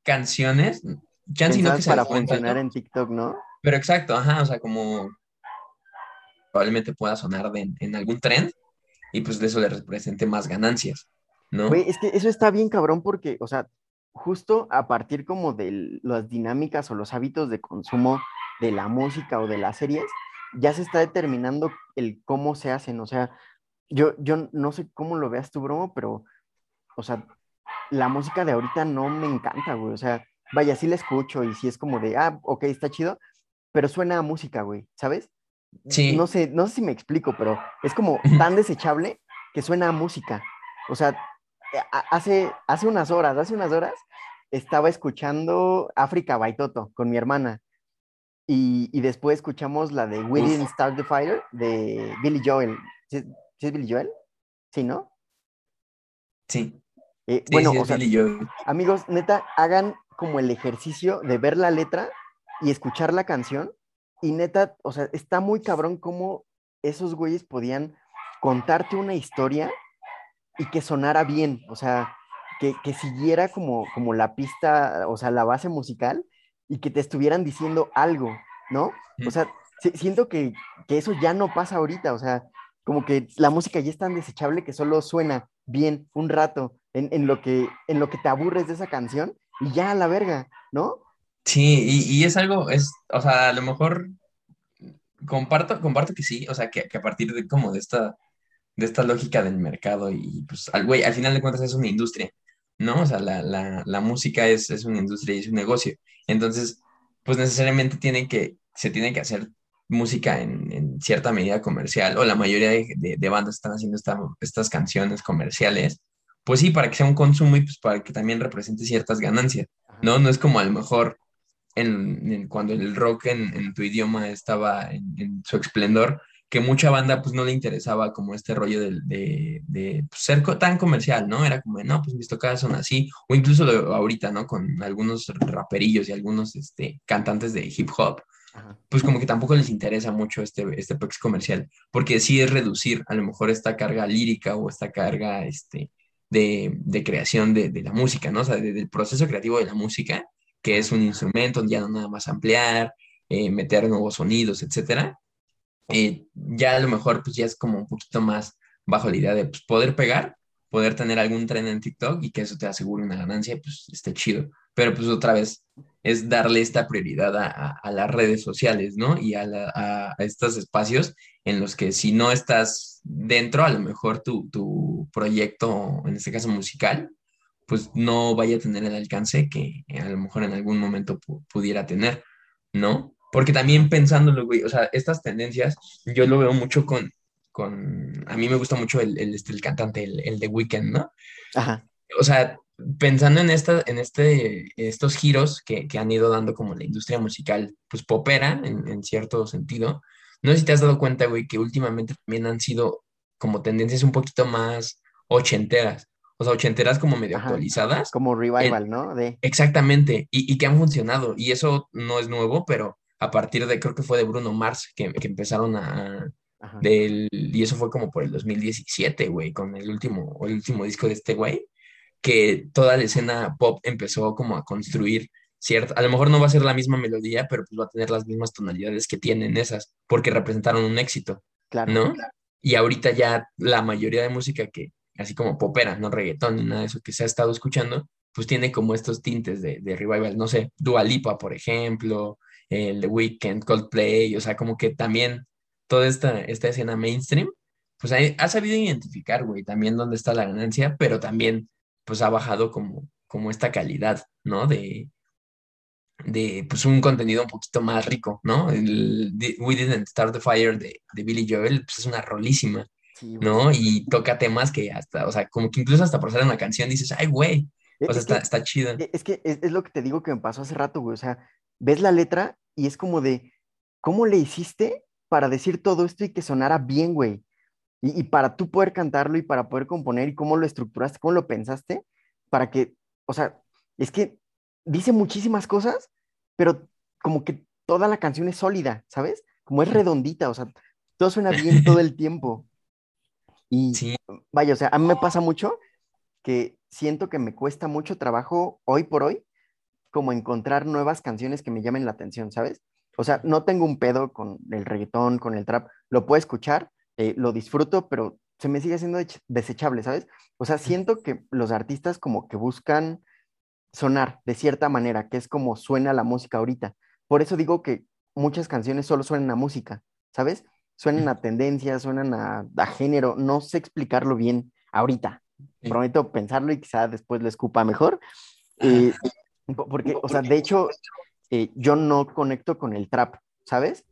canciones, ya sino que para funcionar en TikTok, ¿no? Pero exacto, ajá, o sea, como probablemente pueda sonar en algún trend y pues de eso le represente más ganancias, ¿no? Güey, es que eso está bien cabrón porque, o sea, justo a partir como de las dinámicas o los hábitos de consumo de la música o de las series, ya se está determinando el cómo se hacen. O sea, yo, yo no sé cómo lo veas tú, bromo, pero, o sea, la música de ahorita no me encanta, güey. O sea, vaya, sí la escucho y sí es como de, ah, ok, está chido, pero suena a música, güey, ¿sabes? Sí. No sé, no sé si me explico, pero es como tan desechable que suena a música. O sea, hace, hace unas horas, hace unas horas, estaba escuchando África Baitoto con mi hermana. Y, y, después escuchamos la de We Didn't Start the Fire de Billy Joel. ¿Sí, es Billy Joel? Sí, ¿no? Sí. Eh, bueno, o sea, amigos, neta, hagan como el ejercicio de ver la letra y escuchar la canción. Y neta, o sea, está muy cabrón cómo esos güeyes podían contarte una historia y que sonara bien, o sea, que, que, siguiera como, como la pista, o sea, la base musical y que te estuvieran diciendo algo, ¿no? O sea, siento que, que, eso ya no pasa ahorita, o sea, como que la música ya es tan desechable que solo suena bien un rato en, en lo, que, en lo que te aburres de esa canción y ya a la verga, ¿no? Sí, y, y, es algo, es, o sea, a lo mejor comparto, comparto que sí, o sea, que, a partir de como de esta de esta lógica del mercado y pues al güey, al final de cuentas es una industria, ¿no? O sea, la, la, la música es, es, una industria y es un negocio. Entonces, pues necesariamente tiene que, se tiene que hacer música en, cierta medida comercial, o la mayoría de, de, bandas están haciendo estas canciones comerciales, pues sí, para que sea un consumo y pues para que también represente ciertas ganancias, ¿no? No es como a lo mejor en, cuando el rock en, tu idioma estaba en, su esplendor, que mucha banda pues no le interesaba como este rollo de, de, pues, ser tan comercial, ¿no? Era como, no, pues mis tocadas son así, o incluso ahorita, ¿no? Con algunos raperillos y algunos este, cantantes de hip hop, pues como que tampoco les interesa mucho este, este comercial, porque sí es reducir a lo mejor esta carga lírica o esta carga este, de, de creación de, de, la música, ¿no? O sea, del proceso creativo de la música, que es un instrumento, ya no nada más ampliar, eh, meter nuevos sonidos, etcétera. Eh, ya a lo mejor pues ya es como un poquito más bajo la idea de pues, poder pegar, poder tener algún tren en TikTok y que eso te asegure una ganancia, pues esté chido. Pero pues otra vez es darle esta prioridad a, las redes sociales, ¿no? Y a, a, estos espacios en los que si no estás dentro, a lo mejor tu, tu proyecto, en este caso musical, pues no vaya a tener el alcance que a lo mejor en algún momento pudiera tener, ¿no? Porque también pensándolo, güey, o sea, estas tendencias, yo lo veo mucho con, con, a mí me gusta mucho el, el, este, el cantante, el, el de Weekend, ¿no? Ajá. O sea, pensando en, esta, en este, estos giros que, que, han ido dando como la industria musical, pues popera en, en cierto sentido, no sé si te has dado cuenta, güey, que últimamente también han sido como tendencias un poquito más ochenteras o sea, ochenteras como medio actualizadas. Como revival, ¿no? De... Exactamente, y, y, que han funcionado. Y eso no es nuevo, pero a partir de, creo que fue de Bruno Mars, que, que empezaron a... Del, y eso fue como por el 2017, güey, con el último, el último disco de este güey, que toda la escena pop empezó como a construir cierta, a lo mejor no va a ser la misma melodía, pero pues va a tener las mismas tonalidades que tienen esas, porque representaron un éxito, claro, ¿no? Y ahorita ya la mayoría de música que, así como popera, no reggaetón ni nada de eso que se ha estado escuchando, pues tiene como estos tintes de, revival, no sé, Dua Lipa, por ejemplo, el The Weeknd, Coldplay, o sea, como que también toda esta, esta escena mainstream, pues ha, sabido identificar, güey, también dónde está la ganancia, pero también, pues ha bajado como, como esta calidad, ¿no? De, de pues un contenido un poquito más rico, ¿no? El, We Didn't Start the Fire de, de Billy Joel, pues es una rolísima. ¿no? Y toca temas que hasta, o sea, como que incluso hasta por hacer una canción dices, ay, güey, e, o sea, está, está chido. E, es que es, lo que te digo que me pasó hace rato, güey, o sea, ves la letra y es como de, ¿cómo le hiciste para decir todo esto y que sonara bien, güey? Y, y, para tú poder cantarlo y para poder componer y cómo lo estructuraste, cómo lo pensaste, para que, o sea, es que dice muchísimas cosas, pero como que toda la canción es sólida, ¿sabes? Como es redondita, o sea, todo suena bien todo el tiempo. Y vaya, o sea, a mí me pasa mucho que siento que me cuesta mucho trabajo hoy por hoy como encontrar nuevas canciones que me llamen la atención, ¿sabes? O sea, no tengo un pedo con el reggaetón, con el trap, lo puedo escuchar, eh, lo disfruto, pero se me sigue siendo desechable, ¿sabes? O sea, siento que los artistas como que buscan sonar de cierta manera, que es como suena la música ahorita. Por eso digo que muchas canciones solo suenan a música, ¿sabes? suenan a tendencias, suenan a, género, no sé explicarlo bien ahorita. Prometo pensarlo y quizá después lo escupa mejor. Eh, porque, o sea, de hecho, eh, yo no conecto con el trap, ¿sabes?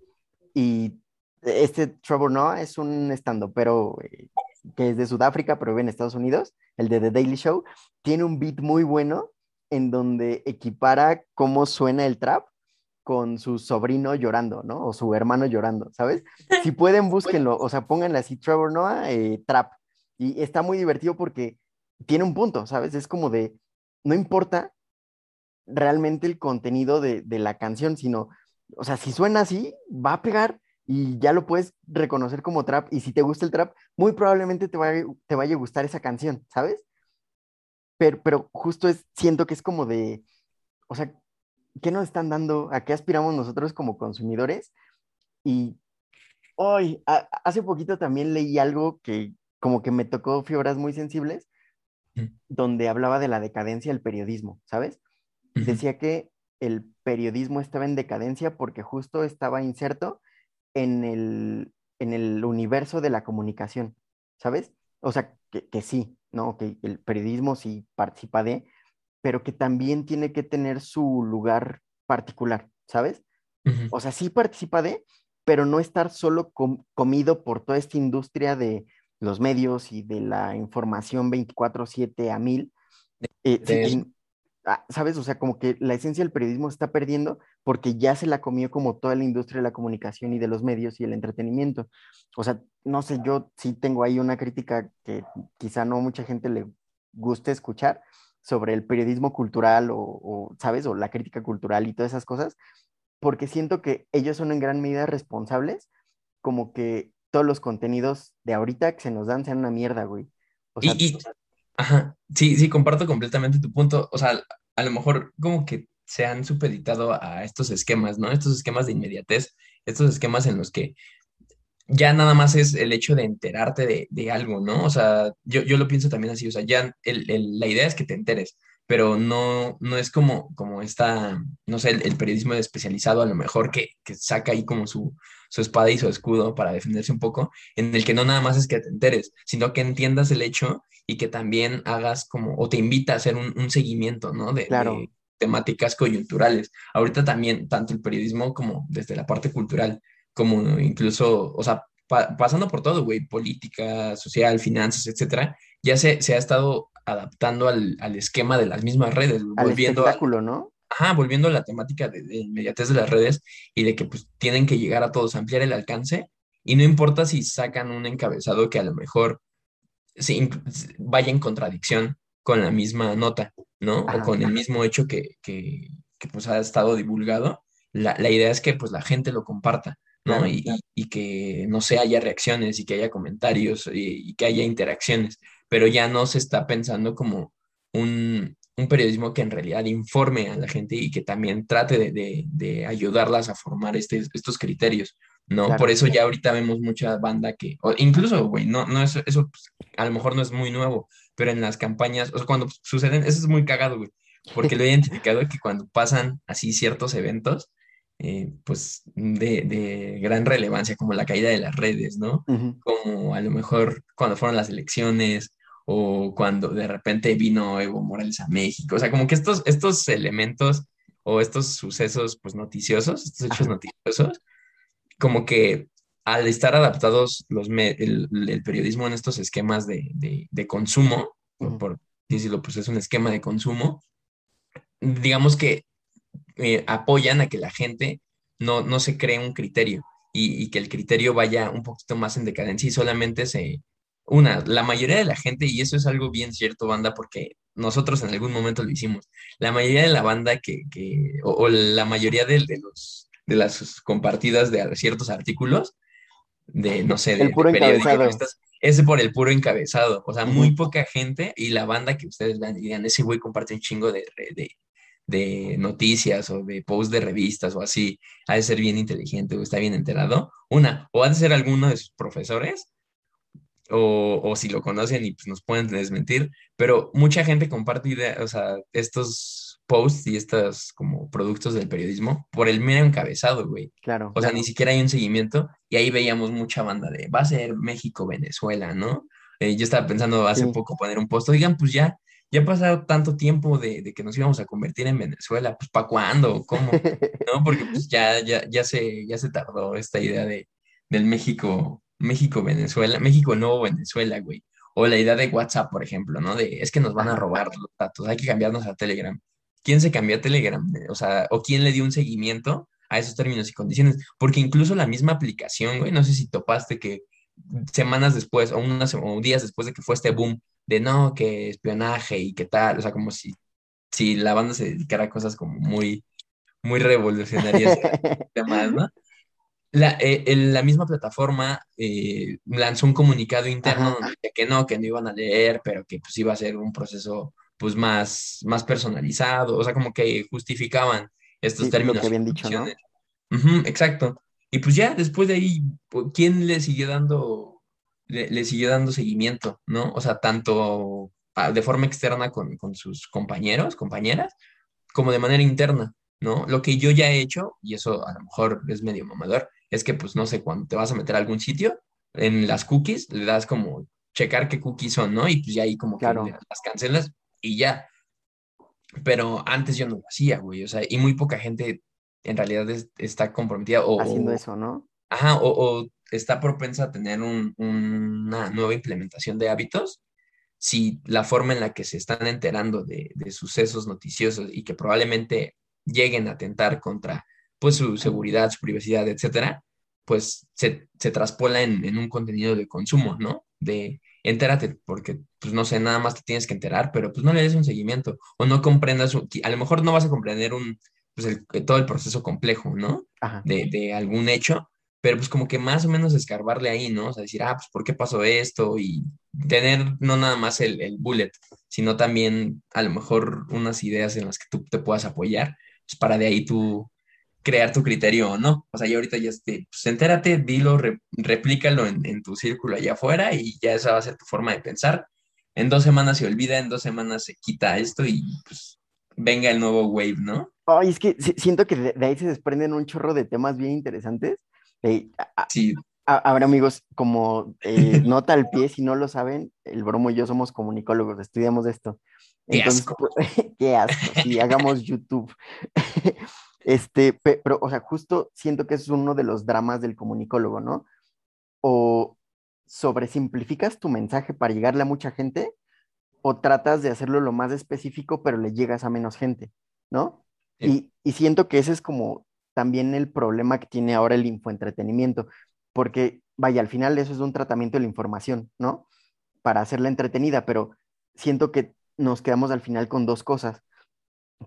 Y este Trevor Noah es un estando, pero eh, que es de Sudáfrica, pero vive en Estados Unidos, el de The Daily Show, tiene un beat muy bueno en donde equipara cómo suena el trap con su sobrino llorando, ¿no? O su hermano llorando, ¿sabes? Si pueden, búsquenlo, o sea, pónganle así Trevor Noah, eh, Trap. Y está muy divertido porque tiene un punto, ¿sabes? Es como de, no importa realmente el contenido de, la canción, sino, o sea, si suena así, va a pegar y ya lo puedes reconocer como trap. Y si te gusta el trap, muy probablemente te vaya, te vaya a gustar esa canción, ¿sabes? Pero, pero justo es, siento que es como de, o sea, ¿qué nos están dando? ¿A qué aspiramos nosotros como consumidores? Y hoy, hace poquito también leí algo que como que me tocó fibras muy sensibles, mm. donde hablaba de la decadencia del periodismo, ¿sabes? Decía que el periodismo estaba en decadencia porque justo estaba inserto en el, en el universo de la comunicación, ¿sabes? O sea, que, que sí, ¿no? Que el periodismo sí participa de, pero que también tiene que tener su lugar particular, ¿sabes? O sea, sí participa de, pero no estar solo comido por toda esta industria de, los medios y de la información 24/7 a mil. Eh, ah, ¿Sabes? O sea, como que la esencia del periodismo está perdiendo porque ya se la comió como toda la industria de la comunicación y de los medios y el entretenimiento. O sea, no sé, yo sí tengo ahí una crítica que quizá no mucha gente le guste escuchar sobre el periodismo cultural o, o, ¿sabes? O la crítica cultural y todas esas cosas, porque siento que ellos son en gran medida responsables como que todos los contenidos de ahorita que se nos dan sean una mierda, güey. O sea, y, ajá, sí, sí, comparto completamente tu punto. O sea, a lo mejor como que se han supeditado a estos esquemas, ¿no? Estos esquemas de inmediatez, estos esquemas en los que ya nada más es el hecho de enterarte de, de algo, ¿no? O sea, yo, yo, lo pienso también así, o sea, ya la idea es que te enteres, pero no, no es como, como esta, no sé, el, periodismo especializado a lo mejor que, que saca ahí como su, su, espada y su escudo para defenderse un poco, en el que no nada más es que te enteres, sino que entiendas el hecho y que también hagas como, o te invita a hacer un, un seguimiento, ¿no? De, claro. Temáticas coyunturales. Ahorita también, tanto el periodismo como desde la parte cultural, como incluso, o sea, pa pasando por todo, güey, política, social, finanzas, etcétera, ya se, se ha estado adaptando al, al, esquema de las mismas redes, al volviendo espectáculo, a, ¿no? Ajá, volviendo a la temática de, de, inmediatez de las redes y de que pues tienen que llegar a todos, ampliar el alcance y no importa si sacan un encabezado que a lo mejor sí, vaya en contradicción con la misma nota, ¿no? Ajá, o con el mismo hecho que, que, que, pues ha estado divulgado, la, la, idea es que pues la gente lo comparta, ¿no? Claro, y, claro. y, que, no sé, haya reacciones y que haya comentarios y, y que haya interacciones pero ya no se está pensando como un, un, periodismo que en realidad informe a la gente y que también trate de, de, de ayudarlas a formar este, estos criterios, ¿no? Claro, Por eso ya ahorita vemos mucha banda que, o incluso, güey, no, no es, eso pues, a lo mejor no es muy nuevo, pero en las campañas, o sea, cuando suceden, eso es muy cagado, güey, porque lo he identificado que cuando pasan así ciertos eventos, eh, pues de, de, gran relevancia, como la caída de las redes, ¿no? Uh -huh. Como a lo mejor cuando fueron las elecciones, o cuando de repente vino Evo Morales a México. O sea, como que estos, estos elementos o estos sucesos pues noticiosos, estos hechos Ajá. noticiosos, como que al estar adaptados los el, el, periodismo en estos esquemas de, de, de consumo, por, por, decirlo, pues es un esquema de consumo, digamos que eh, apoyan a que la gente no, no se cree un criterio y, y, que el criterio vaya un poquito más en decadencia y solamente se, una, la mayoría de la gente, y eso es algo bien cierto, banda, porque nosotros en algún momento lo hicimos, la mayoría de la banda que, que o, o, la mayoría de, de, los, de las compartidas de ciertos artículos, de, no sé, de, el puro de encabezado. es por el puro encabezado, o sea, muy poca gente, y la banda que ustedes vean y digan, ese güey comparte un chingo de, de, de noticias o de posts de revistas o así, ha de ser bien inteligente o está bien enterado, una, o ha de ser alguno de sus profesores, o, o, si lo conocen y pues nos pueden desmentir, pero mucha gente comparte idea, o sea, estos posts y estos como productos del periodismo por el mero encabezado, güey. Claro. O sea, ni siquiera hay un seguimiento y ahí veíamos mucha banda de, va a ser México-Venezuela, ¿no? Eh, yo estaba pensando hace sí. poco poner un post, oigan, pues ya, ya ha pasado tanto tiempo de, de, que nos íbamos a convertir en Venezuela, pues ¿para cuándo? ¿Cómo? ¿No? Porque pues ya, ya, ya, se, ya se tardó esta idea de, del México México-Venezuela, México nuevo Venezuela, güey. O la idea de WhatsApp, por ejemplo, ¿no? De es que nos van a robar los datos, hay que cambiarnos a Telegram. ¿Quién se cambió a Telegram? O sea, o quién le dio un seguimiento a esos términos y condiciones. Porque incluso la misma aplicación, güey, no sé si topaste que semanas después o, unas, o días después de que fue este boom de no, que espionaje y qué tal, o sea, como si, si la banda se dedicara a cosas como muy, muy revolucionarias demás, ¿no? la, eh, la, misma plataforma eh, lanzó un comunicado interno de que no, que no iban a leer, pero que pues iba a ser un proceso pues más, más personalizado, o sea, como que justificaban estos sí, términos. Lo que habían dicho, ¿no? Uh -huh, exacto. Y pues ya después de ahí, ¿quién le siguió dando, le, le, siguió dando seguimiento, ¿no? O sea, tanto de forma externa con, con sus compañeros, compañeras, como de manera interna, ¿no? Lo que yo ya he hecho, y eso a lo mejor es medio mamador, es que, pues, no sé, cuando te vas a meter a algún sitio, en las cookies le das como checar qué cookies son, ¿no? Y pues ya ahí como claro. que las cancelas y ya. Pero antes yo no lo hacía, güey, o sea, y muy poca gente en realidad es, está comprometida o... Haciendo eso, ¿no? Ajá, o, o, está propensa a tener una nueva implementación de hábitos si la forma en la que se están enterando de, sucesos noticiosos y que probablemente lleguen a atentar contra pues su seguridad, su privacidad, etcétera, pues se, se traspola en, un contenido de consumo, ¿no? De entérate, porque pues no sé, nada más te tienes que enterar, pero pues no le des un seguimiento o no comprendas, a lo mejor no vas a comprender un, pues todo el proceso complejo, ¿no? De, de, algún hecho, pero pues como que más o menos escarbarle ahí, ¿no? O sea, decir, ah, pues ¿por qué pasó esto? Y tener no nada más el, el bullet, sino también a lo mejor unas ideas en las que tú te puedas apoyar, pues para de ahí tú crear tu criterio o no. O sea, yo ahorita ya, este, pues entérate, dilo, replícalo en, en, tu círculo allá afuera y ya esa va a ser tu forma de pensar. En dos semanas se olvida, en dos semanas se quita esto y pues venga el nuevo wave, ¿no? Ay, es que siento que de, ahí se desprenden un chorro de temas bien interesantes. Eh, sí. Ahora, amigos, como eh, nota al pie, si no lo saben, el bromo y yo somos comunicólogos, estudiamos esto. Entonces, qué asco. qué asco, si hagamos YouTube. este, pero, o sea, justo siento que es uno de los dramas del comunicólogo, ¿no? O sobresimplificas tu mensaje para llegarle a mucha gente, o tratas de hacerlo lo más específico, pero le llegas a menos gente, ¿no? Y, y siento que ese es como también el problema que tiene ahora el infoentretenimiento porque, vaya, al final eso es un tratamiento de la información, ¿no? Para hacerla entretenida, pero siento que nos quedamos al final con dos cosas.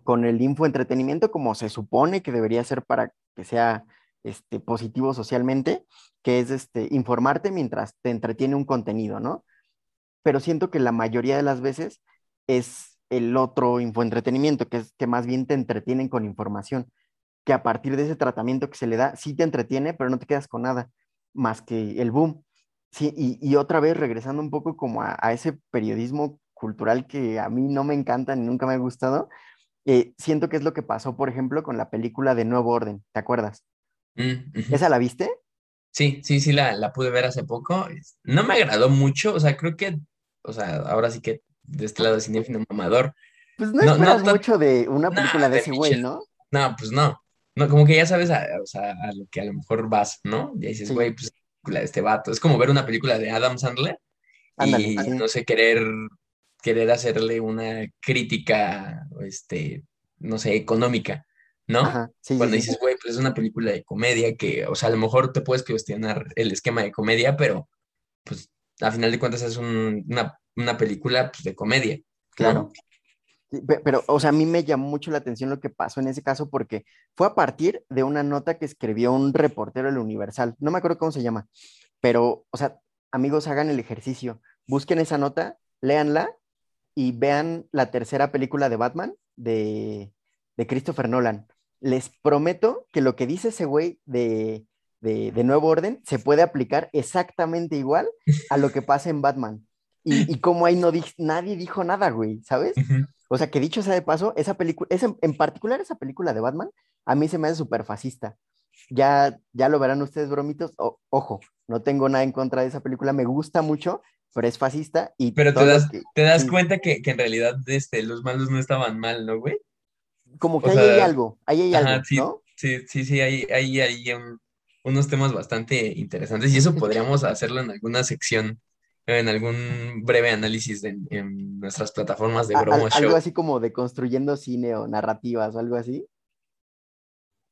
Con el infoentretenimiento, como se supone que debería ser para que sea este, positivo socialmente, que es este, informarte mientras te entretiene un contenido, ¿no? Pero siento que la mayoría de las veces es el otro infoentretenimiento, que es que más bien te entretienen con información, que a partir de ese tratamiento que se le da, sí te entretiene, pero no te quedas con nada más que el boom. Sí, y, otra vez regresando un poco como a, ese periodismo cultural que a mí no me encanta ni nunca me ha gustado, eh, siento que es lo que pasó, por ejemplo, con la película de Nuevo Orden, ¿te acuerdas? Mm, ¿Esa la viste? Sí, sí, sí, la, la pude ver hace poco. No me agradó mucho, o sea, creo que, o sea, ahora sí que de este lado de cinéfilo mamador. Pues no, no esperas mucho de una película de ese güey, ¿no? No, pues no. No, como que ya sabes a, o sea, a lo que a lo mejor vas, ¿no? Y dices, güey, pues película de este vato. Es como ver una película de Adam Sandler y no sé, querer, querer hacerle una crítica, este, no sé, económica, ¿no? Cuando dices, güey, pues es una película de comedia que, o sea, a lo mejor te puedes cuestionar el esquema de comedia, pero pues a final de cuentas es una, una, película pues, de comedia. Claro. Pero, o sea, a mí me llamó mucho la atención lo que pasó en ese caso porque fue a partir de una nota que escribió un reportero del Universal. No me acuerdo cómo se llama, pero, o sea, amigos, hagan el ejercicio. Busquen esa nota, léanla y vean la tercera película de Batman de, de Christopher Nolan. Les prometo que lo que dice ese güey de, de, Nuevo Orden se puede aplicar exactamente igual a lo que pasa en Batman. Y, y como ahí no nadie dijo nada, güey, ¿sabes? O sea, que dicho sea de paso, esa película, en particular esa película de Batman, a mí se me hace súper fascista. Ya, ya lo verán ustedes, bromitos. ojo, no tengo nada en contra de esa película, me gusta mucho, pero es fascista y... Pero te das, te das cuenta que, en realidad este, los malos no estaban mal, ¿no, güey? Como que ahí hay algo, ahí hay algo, sí, ¿no? Sí, sí, sí, hay, hay, hay unos temas bastante interesantes y eso podríamos hacerlo en alguna sección en algún breve análisis en, nuestras plataformas de Bromo Show. Algo así como de construyendo cine o narrativas o algo así.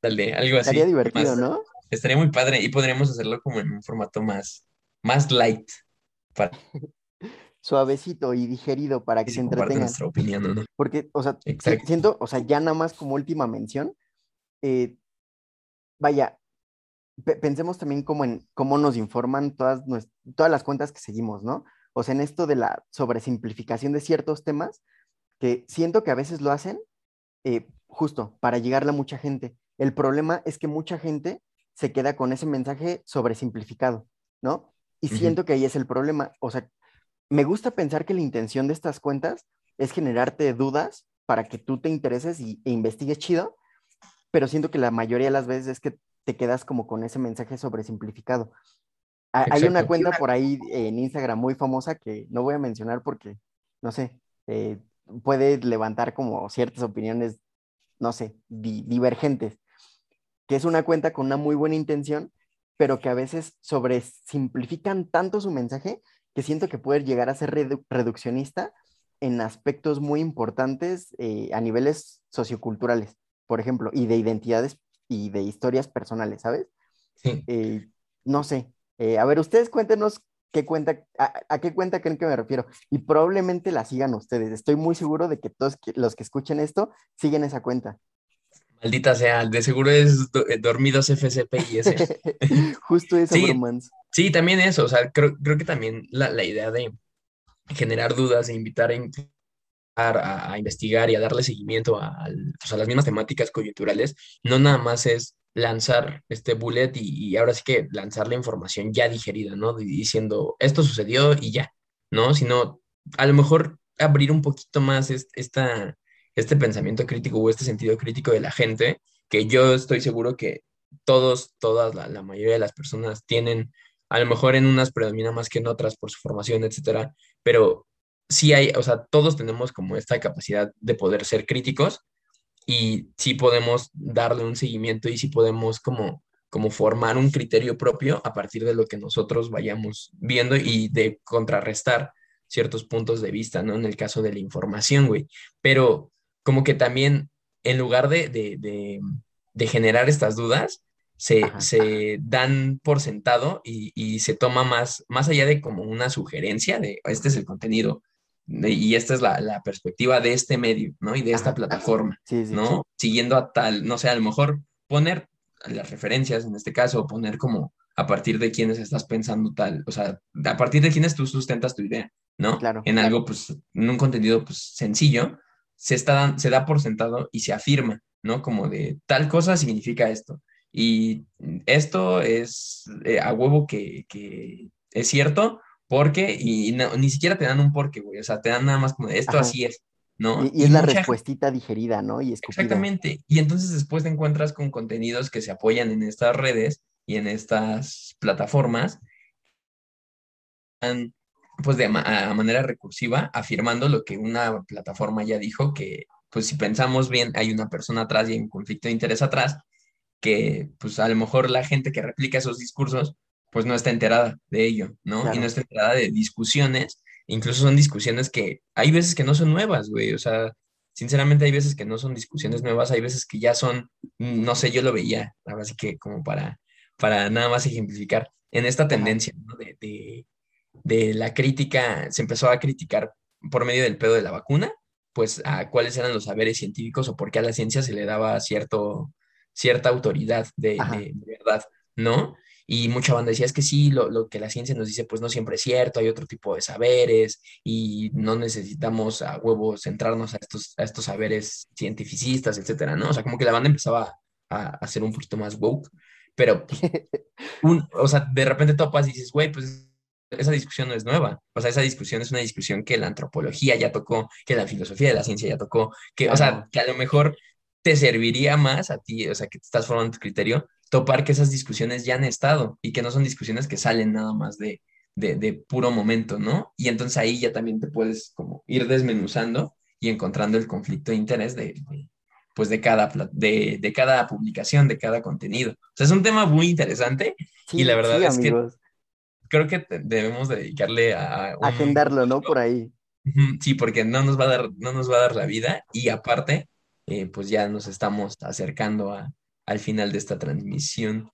Dale, algo así. Estaría divertido, ¿no? Estaría muy padre y podríamos hacerlo como en un formato más, más light. Para... Suavecito y digerido para que se entretengan. nuestra opinión, ¿no? Porque, o sea, siento, o sea, ya nada más como última mención, eh, vaya, pensemos también como en cómo nos informan todas, todas las cuentas que seguimos, ¿no? O sea, en esto de la sobresimplificación de ciertos temas, que siento que a veces lo hacen eh, justo para llegarle a mucha gente. El problema es que mucha gente se queda con ese mensaje sobresimplificado, ¿no? Y siento que ahí es el problema. O sea, me gusta pensar que la intención de estas cuentas es generarte dudas para que tú te intereses y, e investigues chido, pero siento que la mayoría de las veces es que te quedas como con ese mensaje sobresimplificado. Hay una cuenta por ahí en Instagram muy famosa que no voy a mencionar porque, no sé, eh, puede levantar como ciertas opiniones, no sé, divergentes, que es una cuenta con una muy buena intención, pero que a veces sobresimplifican tanto su mensaje que siento que puede llegar a ser reduccionista en aspectos muy importantes eh, a niveles socioculturales, por ejemplo, y de identidades y de historias personales, ¿sabes? Sí. Eh, no sé. Eh, a ver, ustedes cuéntenos qué cuenta, a, qué cuenta creen que me refiero. Y probablemente la sigan ustedes. Estoy muy seguro de que todos los que escuchen esto siguen esa cuenta. Maldita sea, de seguro es eh, dormidos FCP y ese. Justo eso, sí, Sí, también eso. O sea, creo, que también la, idea de generar dudas, e invitar a, a, investigar y a darle seguimiento a, pues, a las mismas temáticas coyunturales, no nada más es lanzar este bullet y, ahora sí que lanzar la información ya digerida, ¿no? Diciendo, esto sucedió y ya, ¿no? Sino a lo mejor abrir un poquito más esta, este pensamiento crítico o este sentido crítico de la gente, que yo estoy seguro que todos, todas, la, la mayoría de las personas tienen, a lo mejor en unas predomina más que en otras por su formación, etcétera, pero sí hay, o sea, todos tenemos como esta capacidad de poder ser críticos y sí podemos darle un seguimiento y sí podemos como, como formar un criterio propio a partir de lo que nosotros vayamos viendo y de contrarrestar ciertos puntos de vista, ¿no? En el caso de la información, güey. Pero como que también, en lugar de, de, generar estas dudas, se, se, dan por sentado y, y, se toma más, más allá de como una sugerencia de este es el contenido y esta es la, perspectiva de este medio, ¿no? Y de esta plataforma, ¿no? Siguiendo a tal, no sé, a lo mejor poner las referencias, en este caso, poner como a partir de quiénes estás pensando tal, o sea, a partir de quiénes tú sustentas tu idea, ¿no? Claro. En algo, pues, en un contenido, pues, sencillo, se, está, se da por sentado y se afirma, ¿no? Como de tal cosa significa esto. Y esto es eh, a huevo que, que es cierto, porque, y ni siquiera te dan un porqué, güey, o sea, te dan nada más como, esto así es, ¿no? Y, es la respuestita digerida, ¿no? Y Exactamente, y entonces después te encuentras con contenidos que se apoyan en estas redes y en estas plataformas, pues de a manera recursiva, afirmando lo que una plataforma ya dijo, que pues si pensamos bien, hay una persona atrás y hay un conflicto de interés atrás, que pues a lo mejor la gente que replica esos discursos pues no está enterada de ello, ¿no? Y no está enterada de discusiones, incluso son discusiones que hay veces que no son nuevas, güey, o sea, sinceramente hay veces que no son discusiones nuevas, hay veces que ya son, no sé, yo lo veía, así que como para, para nada más ejemplificar, en esta tendencia, ¿no? De, de, la crítica, se empezó a criticar por medio del pedo de la vacuna, pues a cuáles eran los saberes científicos o por qué a la ciencia se le daba cierto, cierta autoridad de, de verdad, ¿no? Y mucha banda decía, es que sí, lo, que la ciencia nos dice, pues no siempre es cierto, hay otro tipo de saberes y no necesitamos a huevo centrarnos a estos, a estos saberes cientificistas, etcétera, ¿no? O sea, como que la banda empezaba a, a ser un poquito más woke, pero, pues, un, o sea, de repente topas y dices, güey, pues esa discusión no es nueva. O sea, esa discusión es una discusión que la antropología ya tocó, que la filosofía de la ciencia ya tocó, que, o sea, que a lo mejor te serviría más a ti, o sea, que te estás formando tu criterio, topar que esas discusiones ya han estado y que no son discusiones que salen nada más de, de, puro momento, ¿no? Y entonces ahí ya también te puedes como ir desmenuzando y encontrando el conflicto de interés de, pues de cada, de, de, cada publicación, de cada contenido. O sea, es un tema muy interesante y la verdad es que creo que debemos dedicarle a... Agendarlo, ¿no? Por ahí. Sí, porque no nos va a dar, no nos va a dar la vida y aparte, eh, pues ya nos estamos acercando a, al final de esta transmisión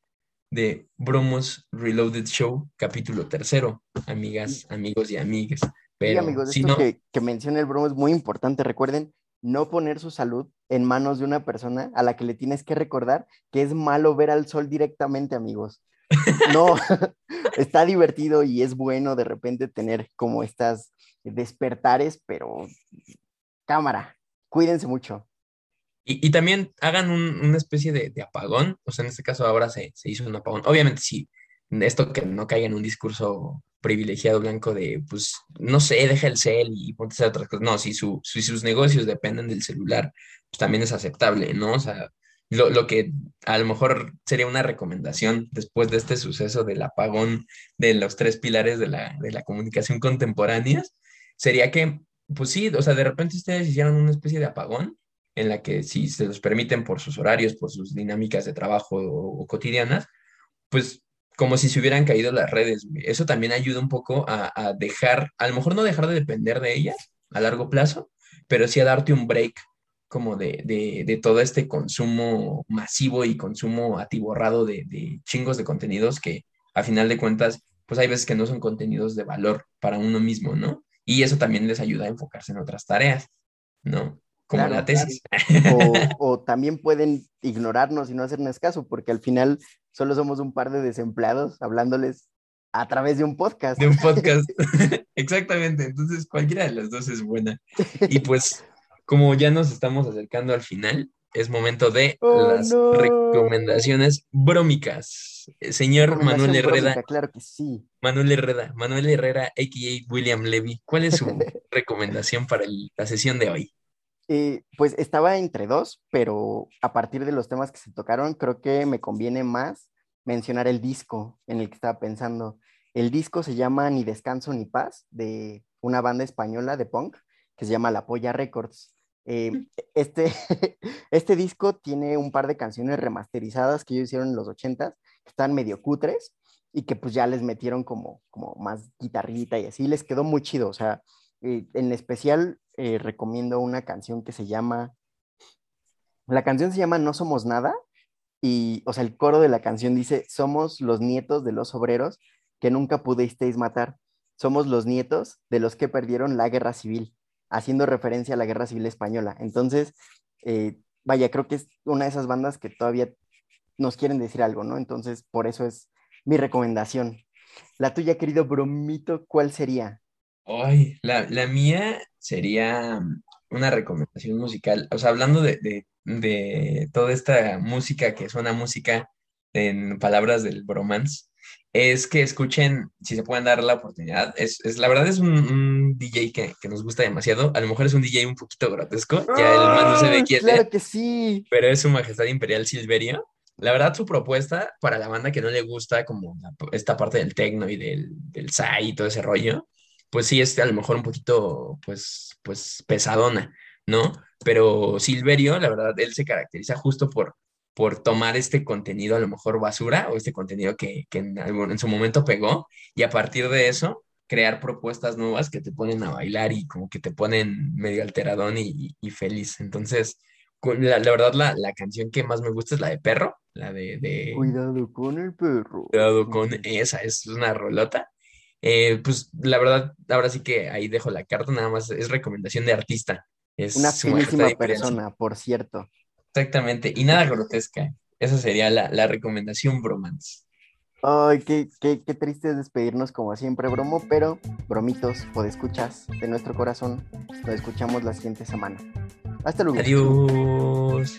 de Bromos Reloaded Show, capítulo tercero, amigas, amigos y amigas. Pero, amigos, esto que, que menciona el Bromo es muy importante. Recuerden, no poner su salud en manos de una persona a la que le tienes que recordar que es malo ver al sol directamente, amigos. No, está divertido y es bueno de repente tener como estas despertares, pero cámara, cuídense mucho. Y, también hagan una especie de, apagón, o sea, en este caso ahora se, hizo un apagón. Obviamente sí, esto que no caiga en un discurso privilegiado blanco de, pues, no sé, deja el cel y ponte a hacer otras cosas. No, si, su, sus negocios dependen del celular, pues también es aceptable, ¿no? O sea, lo, lo, que a lo mejor sería una recomendación después de este suceso del apagón de los tres pilares de la, de la comunicación contemporánea, sería que, pues sí, o sea, de repente ustedes hicieran una especie de apagón en la que si se los permiten por sus horarios, por sus dinámicas de trabajo o, cotidianas, pues como si se hubieran caído las redes. Eso también ayuda un poco a, dejar, a lo mejor no dejar de depender de ellas a largo plazo, pero sí a darte un break como de, de, todo este consumo masivo y consumo atiborrado de, de, chingos de contenidos que a final de cuentas, pues hay veces que no son contenidos de valor para uno mismo, ¿no? Y eso también les ayuda a enfocarse en otras tareas, ¿no? Como la tesis. O, también pueden ignorarnos y no hacernos caso, porque al final solo somos un par de desempleados hablándoles a través de un podcast. De un podcast. Exactamente. Entonces, cualquiera de las dos es buena. Y pues, como ya nos estamos acercando al final, es momento de oh, las recomendaciones brómicas. Señor Manuel Herrera. claro que sí. Manuel Herrera, Manuel Herrera, a.k.a. William Levy. ¿Cuál es su recomendación para la sesión de hoy? Eh, pues estaba entre dos, pero a partir de los temas que se tocaron, creo que me conviene más mencionar el disco en el que estaba pensando. El disco se llama Ni Descanso ni Paz, de una banda española de punk que se llama La Polla Records. Eh, este, este disco tiene un par de canciones remasterizadas que ellos hicieron en los 80 que están medio cutres y que pues ya les metieron como, como más guitarrita y así, les quedó muy chido. O sea, eh, en especial eh, recomiendo una canción que se llama, la canción se llama No Somos Nada y, o sea, el coro de la canción dice, somos los nietos de los obreros que nunca pudisteis matar, somos los nietos de los que perdieron la guerra civil, haciendo referencia a la guerra civil española. Entonces, eh, vaya, creo que es una de esas bandas que todavía nos quieren decir algo, ¿no? Entonces, por eso es mi recomendación. La tuya, querido Bromito, ¿cuál sería? Ay, la, la mía sería una recomendación musical. O sea, hablando de, toda esta música que suena música en palabras del bromance, es que escuchen, si se pueden dar la oportunidad, es, la verdad es un, DJ que, nos gusta demasiado, a lo mejor es un DJ un poquito grotesco, ya el man no se ve quién Claro que sí. Pero es su majestad imperial Silverio. La verdad, su propuesta para la banda que no le gusta como esta parte del techno y del, del y todo ese rollo, pues sí es a lo mejor un poquito, pues, pues pesadona, ¿no? Pero Silverio, la verdad, él se caracteriza justo por, por tomar este contenido a lo mejor basura o este contenido que, en, en su momento pegó y a partir de eso crear propuestas nuevas que te ponen a bailar y como que te ponen medio alteradón y, feliz. Entonces, la, la verdad, la, la, canción que más me gusta es la de Perro, la de, de... Cuidado con el perro. Cuidado con esa, es una rolota. Eh, pues la verdad, ahora sí que ahí dejo la carta, nada más es recomendación de artista. Es una finísima persona, por cierto. Exactamente, y nada grotesca. Esa sería la, recomendación bromance. Ay, qué, qué, qué, triste es despedirnos como siempre, bromo, pero bromitos, escuchas de nuestro corazón, lo escuchamos la siguiente semana. Hasta luego. Adiós.